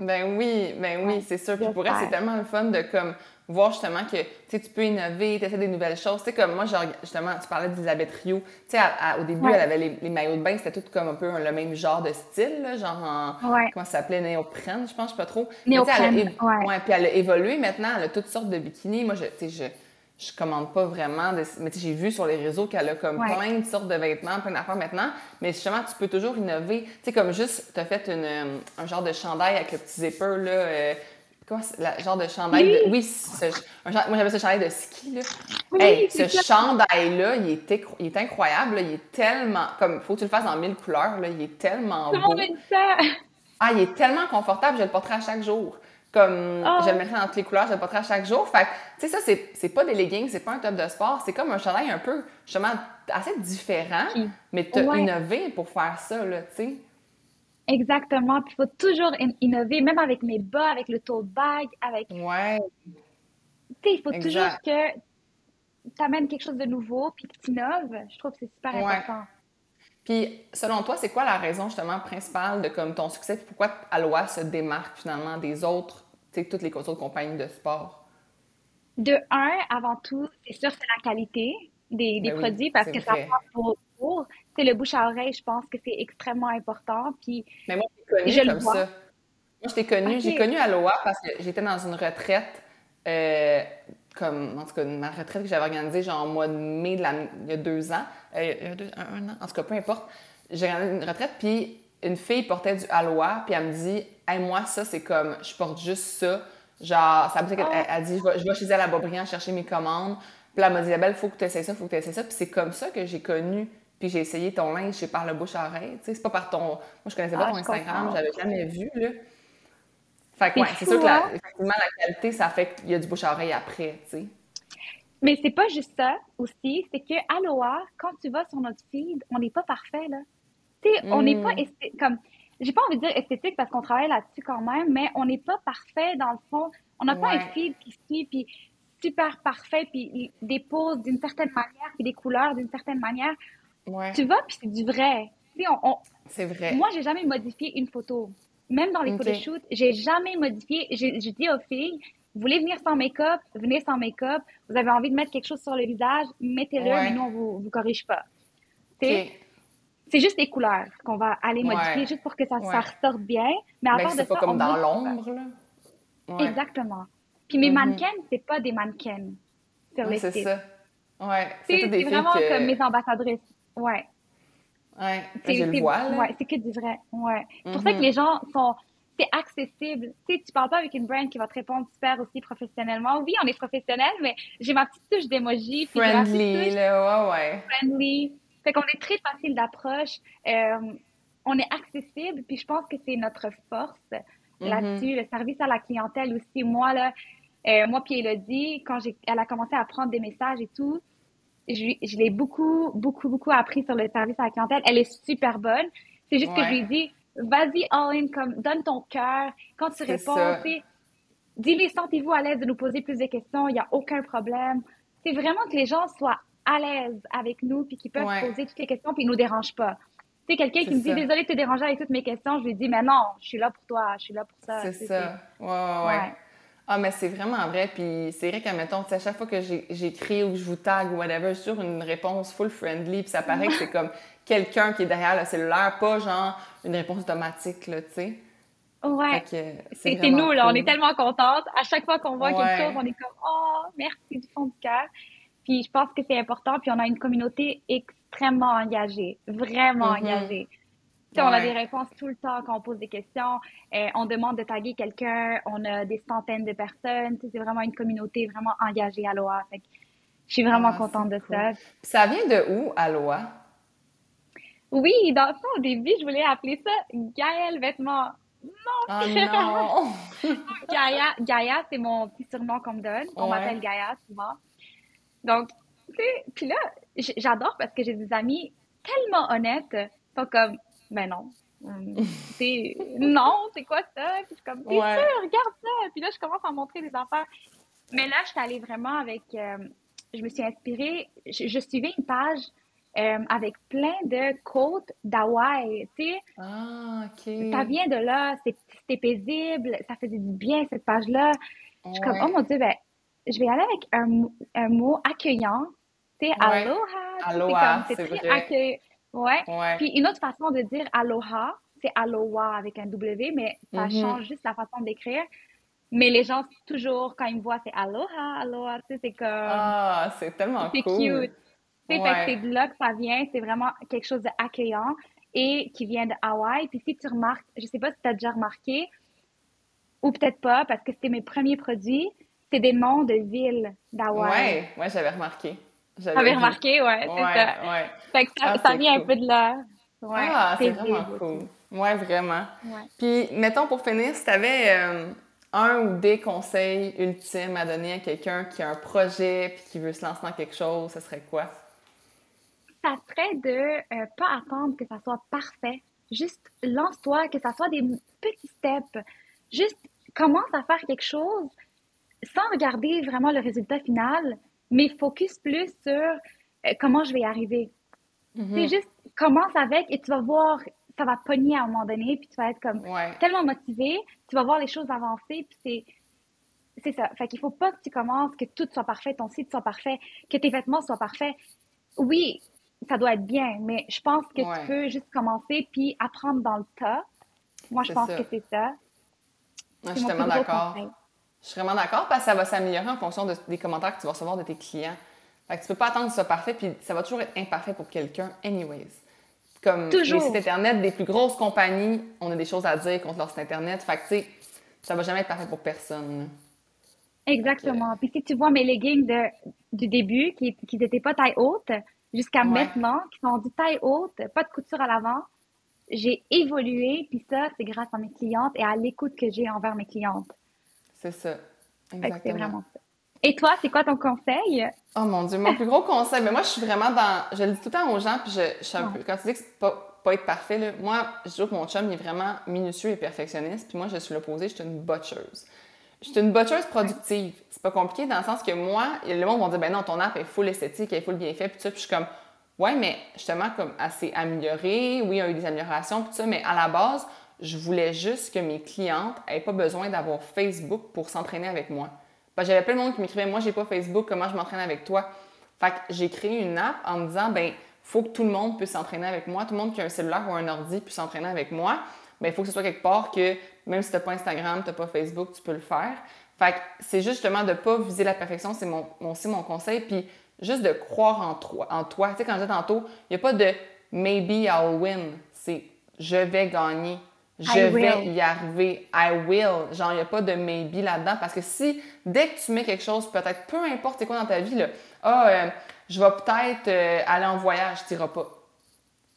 Ben oui, ben oui, c'est sûr. Puis pour elle, c'est tellement le fun de comme voir justement que tu peux innover, tu essaies des nouvelles choses. Tu sais, comme moi, genre, justement, tu parlais d'Elisabeth Rio. Tu sais, au début, elle avait les, maillots de bain, c'était tout comme un peu le même genre de style, là, genre en, comment ça s'appelait, néoprène, je pense, je sais pas trop. Néoprène, ouais. Puis elle a évolué maintenant, elle a toutes sortes de bikinis. Moi, je, tu sais, je je commande pas vraiment. De... Mais j'ai vu sur les réseaux qu'elle a comme plein de sortes de vêtements, plein d'affaires maintenant. Mais justement, tu peux toujours innover. Tu sais, comme juste, tu as fait une, euh, un genre de chandail avec le petit zipper, là. Euh, quoi, le genre de chandail oui. de. Oui, ce, un, moi j'avais ce chandail de ski, là. Oui, hey, ce chandail-là, il est, il est incroyable, là. Il est tellement. Comme, faut que tu le fasses en mille couleurs, là. Il est tellement beau. Ça. Ah, il est tellement confortable, je le porterai à chaque jour. Comme oh. je le mettrais dans toutes les couleurs, je le porterais à chaque jour. Fait tu sais, ça, c'est, pas des leggings, c'est pas un top de sport, c'est comme un chandail un peu, justement, assez différent, mais tu as innové pour faire ça, là, tu sais. Exactement. Puis il faut toujours innover, même avec mes bas, avec le tote bag, avec. Ouais. Tu sais, il faut toujours que tu amènes quelque chose de nouveau, puis que tu innoves. Je trouve que c'est super important. Puis, selon toi, c'est quoi la raison justement principale de comme ton succès? Pourquoi Aloha se démarque finalement des autres, tu sais, toutes les autres compagnies de sport? De un, avant tout, c'est sûr, c'est la qualité des, des ben produits parce que ça passe pour pour. C'est le bouche à oreille, je pense que c'est extrêmement important. Puis, Mais moi, je t'ai connu comme ça. Moi, je t'ai connu, j'ai connu Aloha parce que j'étais dans une retraite. Euh, comme, en tout cas, ma retraite que j'avais organisée, genre, au mois de mai de la, il y a deux ans, euh, il y a deux, un, an, en tout cas, peu importe, j'ai organisé une retraite, puis une fille portait du aloe, puis elle me dit, hey, moi, ça, c'est comme, je porte juste ça. Genre, ça veut dire qu'elle elle dit, je vais, je vais chez elle à Boisbriand chercher mes commandes. Puis elle m'a dit, Isabelle, faut que tu essaies ça, faut que tu essaies ça. Puis c'est comme ça que j'ai connu. Puis j'ai essayé ton linge chez Par le bouche à oreille. Tu sais, c'est pas par ton. Moi, je connaissais pas Ah, ton Instagram, j'avais jamais vu, là. Fait que, C'est ouais, c'est fou, sûr que la, effectivement, la qualité, ça fait qu'il y a du bouche à oreille après, tu sais. Mais c'est pas juste ça aussi, c'est que Aloha, quand tu vas sur notre feed, on n'est pas parfait, là. Tu sais, on n'est pas Mm. esthé- comme j'ai pas envie de dire esthétique parce qu'on travaille là-dessus quand même, mais on n'est pas parfait dans le fond. On n'a pas un feed qui suit puis super parfait puis des poses d'une certaine manière puis des couleurs d'une certaine manière. Ouais. Tu vas puis c'est du vrai. Tu sais, on, on- C'est vrai. moi j'ai jamais modifié une photo. Même dans les Ok. photoshoots, j'ai jamais modifié. J'ai- Je dis aux filles, vous voulez venir sans make-up, venez sans make-up. Vous avez envie de mettre quelque chose sur le visage, mettez-le, Ouais. mais nous on vous, vous corrige pas. Tu sais, Ok. c'est juste les couleurs qu'on va aller Ouais. modifier juste pour que ça, Ouais. ça ressorte bien. Mais à Ben, part de c'est pas ça, comme on dans l'ombre. Exactement. Puis mes Mhm. mannequins, c'est pas des mannequins sur Ouais, les c'est ça. Ouais, vraiment que... comme mes ambassadrices. Ouais. Ouais, C'est- je le c'est- vois, là. Ouais, c'est que du vrai. Ouais. C'est pour ça que Mhm. les gens sont. C'est accessible. Tu sais, tu parles pas avec une brand qui va te répondre super aussi professionnellement. Oui, on est professionnel, mais j'ai ma petite touche ma petite Friendly, touche là, ouais, ouais. friendly. Fait qu'on est très facile d'approche. Euh, on est accessible, puis je pense que c'est notre force Mhm. là-dessus. Le service à la clientèle aussi. Moi, là, euh, moi puis Elodie, quand j'ai, elle a commencé à prendre des messages et tout, je, l'ai beaucoup, beaucoup, beaucoup appris sur le service à la clientèle. Elle est super bonne. C'est juste que je lui ai Ouais. dit, vas-y all in, comme, donne ton cœur. Quand tu réponds, dis-les, sentez-vous à l'aise de nous poser plus de questions. Il n'y a aucun problème. C'est vraiment que les gens soient à l'aise avec nous puis qu'ils peuvent Ouais. poser toutes les questions puis ils nous dérangent pas. Tu sais, quelqu'un qui me dit, désolé de te déranger avec toutes mes questions, je lui dis, mais non, je suis là pour toi, je suis là pour ça. C'est ça. Ouais, ouais, ouais. Ah, mais c'est vraiment vrai. Puis c'est vrai qu'à mettons, à chaque fois que j'écris ou que je vous tag ou whatever, toujours une réponse full friendly. Puis ça paraît que c'est comme quelqu'un qui est derrière le cellulaire, pas genre une réponse automatique, là, tu sais. Ouais. Vraiment nous, là. On est tellement contentes. À chaque fois qu'on voit Ouais. quelque chose, on est comme, oh, merci du fond du cœur. Puis je pense que c'est important. Puis on a une communauté extrêmement engagée, vraiment Mhm. engagée. On a des réponses tout le temps quand on pose des questions. Euh, on demande de taguer quelqu'un. On a des centaines de personnes. C'est vraiment une communauté vraiment engagée à l'OA. Je suis vraiment Ah, contente de cool. ça. Ça vient de où, Aloha? Oui, dans le fond, au début, je voulais appeler ça Gaël Vêtements. Oh non! Gaïa, Gaïa, c'est mon petit surnom qu'on me donne. On Ouais. m'appelle Gaïa souvent. Donc, tu sais, puis là, j'adore parce que j'ai des amis tellement honnêtes. Sont comme, ben non. Hum, c'est non, c'est quoi ça? Puis je suis comme, t'es Ouais. sûr, regarde ça. Puis là, je commence à montrer des affaires. Mais là, je suis allée vraiment avec, euh, je me suis inspirée, je, je suivais une page euh, avec plein de côtes d'Hawaï, tu sais. Ah, OK. Ça vient de là, c'était paisible, ça faisait du bien cette page-là. Je suis comme, oh mon Dieu, ben, je vais aller avec un, mot- un mot accueillant. Tu sais, Ouais. aloha. c'est Aloha, comme- c'est c'est très vrai. accueillant. Ouais. Ouais. Puis une autre façon de dire aloha, c'est aloha avec un W, mais ça Mhm. change juste la façon d'écrire. Mais les gens, toujours, quand ils me voient, c'est aloha, aloha, tu sais, c'est comme, Ah, c'est tellement c'est cool. cute. Tu sais, fait que Ouais. c'est de là que ça vient, c'est vraiment quelque chose d'accueillant et qui vient de Hawaï. Puis si tu remarques, je sais pas si tu as déjà remarqué, ou peut-être pas, parce que c'était mes premiers produits, c'est des noms de villes d'Hawaï. Ouais, ouais, j'avais remarqué. J'avais remarqué, ouais, c'est Ouais, ça. ouais. Fait que ça, Ah, ça vient un peu de là. Ouais, ah, c'est vraiment cool. Ouais, vraiment. Ouais. Puis, mettons pour finir, si tu avais un ou des conseils ultimes à donner à quelqu'un qui a un projet puis qui veut se lancer dans quelque chose, ce serait quoi? ça serait de euh, pas attendre que ça soit parfait. Juste lance-toi, que ça soit des petits steps. Juste commence à faire quelque chose sans regarder vraiment le résultat final, mais focus plus sur euh, comment je vais y arriver. Mhm. C'est juste commence avec et tu vas voir, ça va pogner à un moment donné, puis tu vas être comme Ouais. tellement motivé, tu vas voir les choses avancer, puis c'est c'est ça. Fait qu'il faut pas que tu commences, que tout soit parfait, ton site soit parfait, que tes vêtements soient parfaits. Oui, ça doit être bien, mais je pense que Ouais. tu peux juste commencer puis apprendre dans le tas. Moi, je pense ça. que c'est ça. Moi, je suis tellement d'accord. Je suis vraiment d'accord parce que ça va s'améliorer en fonction des commentaires que tu vas recevoir de tes clients. Fait que tu peux pas attendre que ce soit parfait, puis ça va toujours être imparfait pour quelqu'un, anyways. Comme toujours. les sites Internet des plus grosses compagnies, on a des choses à dire contre leur site Internet. Fait que, tu sais, ça va jamais être parfait pour personne. Exactement. Puis si tu vois mes leggings de, du début, qui n'étaient pas taille haute, jusqu'à maintenant, qui sont du taille haute, pas de couture à l'avant, j'ai évolué. Puis ça, c'est grâce à mes clientes et à l'écoute que j'ai envers mes clientes. C'est ça. Exactement. C'est vraiment ça. Et toi, c'est quoi ton conseil? Oh mon Dieu, mon plus gros conseil, mais moi, je suis vraiment dans. Je le dis tout le temps aux gens, puis je, je suis un peu. Quand tu dis que c'est pas, pas être parfait, là, moi, je dis que mon chum, il est vraiment minutieux et perfectionniste, puis moi, je suis l'opposé, je suis une botcheuse. Je suis une botcheuse productive. C'est pas compliqué dans le sens que moi, le monde va dire, ben non, ton app est full esthétique, elle est full bien fait, puis ça, puis je suis comme, ouais, mais justement, comme assez amélioré, oui, il y a eu des améliorations, puis ça, mais à la base, je voulais juste que mes clientes n'aient pas besoin d'avoir Facebook pour s'entraîner avec moi. J'avais plein de monde qui m'écrivait Moi, j'ai pas Facebook, comment je m'entraîne avec toi? Fait que j'ai créé une app en me disant ben faut que tout le monde puisse s'entraîner avec moi. Tout le monde qui a un cellulaire ou un ordi puisse s'entraîner avec moi. Ben, il faut que ce soit quelque part que même si tu n'as pas Instagram, tu n'as pas Facebook, tu peux le faire. Fait que c'est justement de ne pas viser la perfection, c'est mon, mon conseil. Puis juste de croire en toi. En toi. Tu sais, quand je disais tantôt, il n'y a pas de maybe I'll win. C'est je vais gagner je vais y arriver, I will. Genre, il n'y a pas de maybe là-dedans parce que si, dès que tu mets quelque chose, peut-être peu importe c'est quoi dans ta vie, là, ah, euh, je vais peut-être euh, aller en voyage, tu n'iras pas.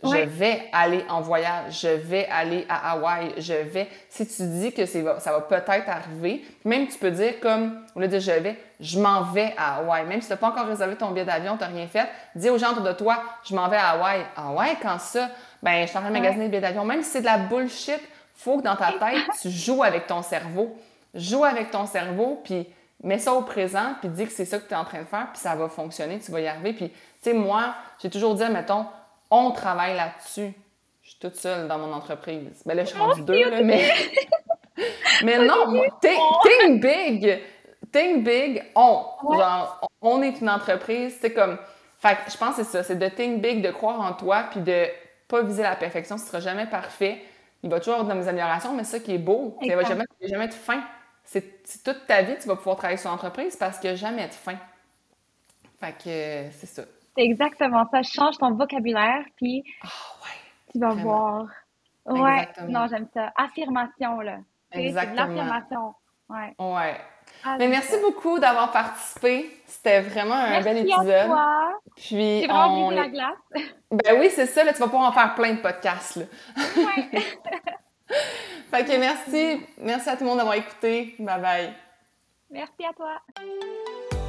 Je vais aller en voyage, je vais aller à Hawaï, je vais. Si tu dis que ça va peut-être arriver, même tu peux dire comme, au lieu de dire je vais, je m'en vais à Hawaï. Même si tu n'as pas encore réservé ton billet d'avion, tu n'as rien fait, dis aux gens autour de toi, je m'en vais à Hawaï. Hawaï, quand ça? Ben, je suis en train de magasiner le billet d'avion. Même si c'est de la bullshit, faut que dans ta tête, tu joues avec ton cerveau. Joue avec ton cerveau, puis mets ça au présent, puis dis que c'est ça que tu es en train de faire, puis ça va fonctionner, tu vas y arriver. Puis, tu sais, moi, j'ai toujours dit, mettons, on travaille là-dessus. Je suis toute seule dans mon entreprise. Ben là, je suis rendue deux, là, mais... mais non, think big! Think big, on. Genre, on est une entreprise, c'est comme... Fait je pense que c'est ça, c'est de think big, de croire en toi, puis de pas viser la perfection, ce sera jamais parfait il va toujours avoir des améliorations, mais ça qui est beau, ça va jamais, jamais de fin. C'est toute ta vie, tu vas pouvoir travailler sur l'entreprise parce qu'il n'y a jamais de fin. Fait que c'est ça. C'est exactement ça. Change ton vocabulaire, puis ah, ouais, tu vas voir. Ouais, non, j'aime ça. Affirmation, là. Exactement. L'affirmation. Ouais. Ouais. Ah, Mais merci beaucoup d'avoir participé. C'était vraiment un bel épisode. À toi. Puis on la glace. Ben oui, c'est ça. Là, tu vas pouvoir en faire plein de podcasts. Là. Ouais. fait que merci. Merci à tout le monde d'avoir écouté. Bye bye. Merci à toi.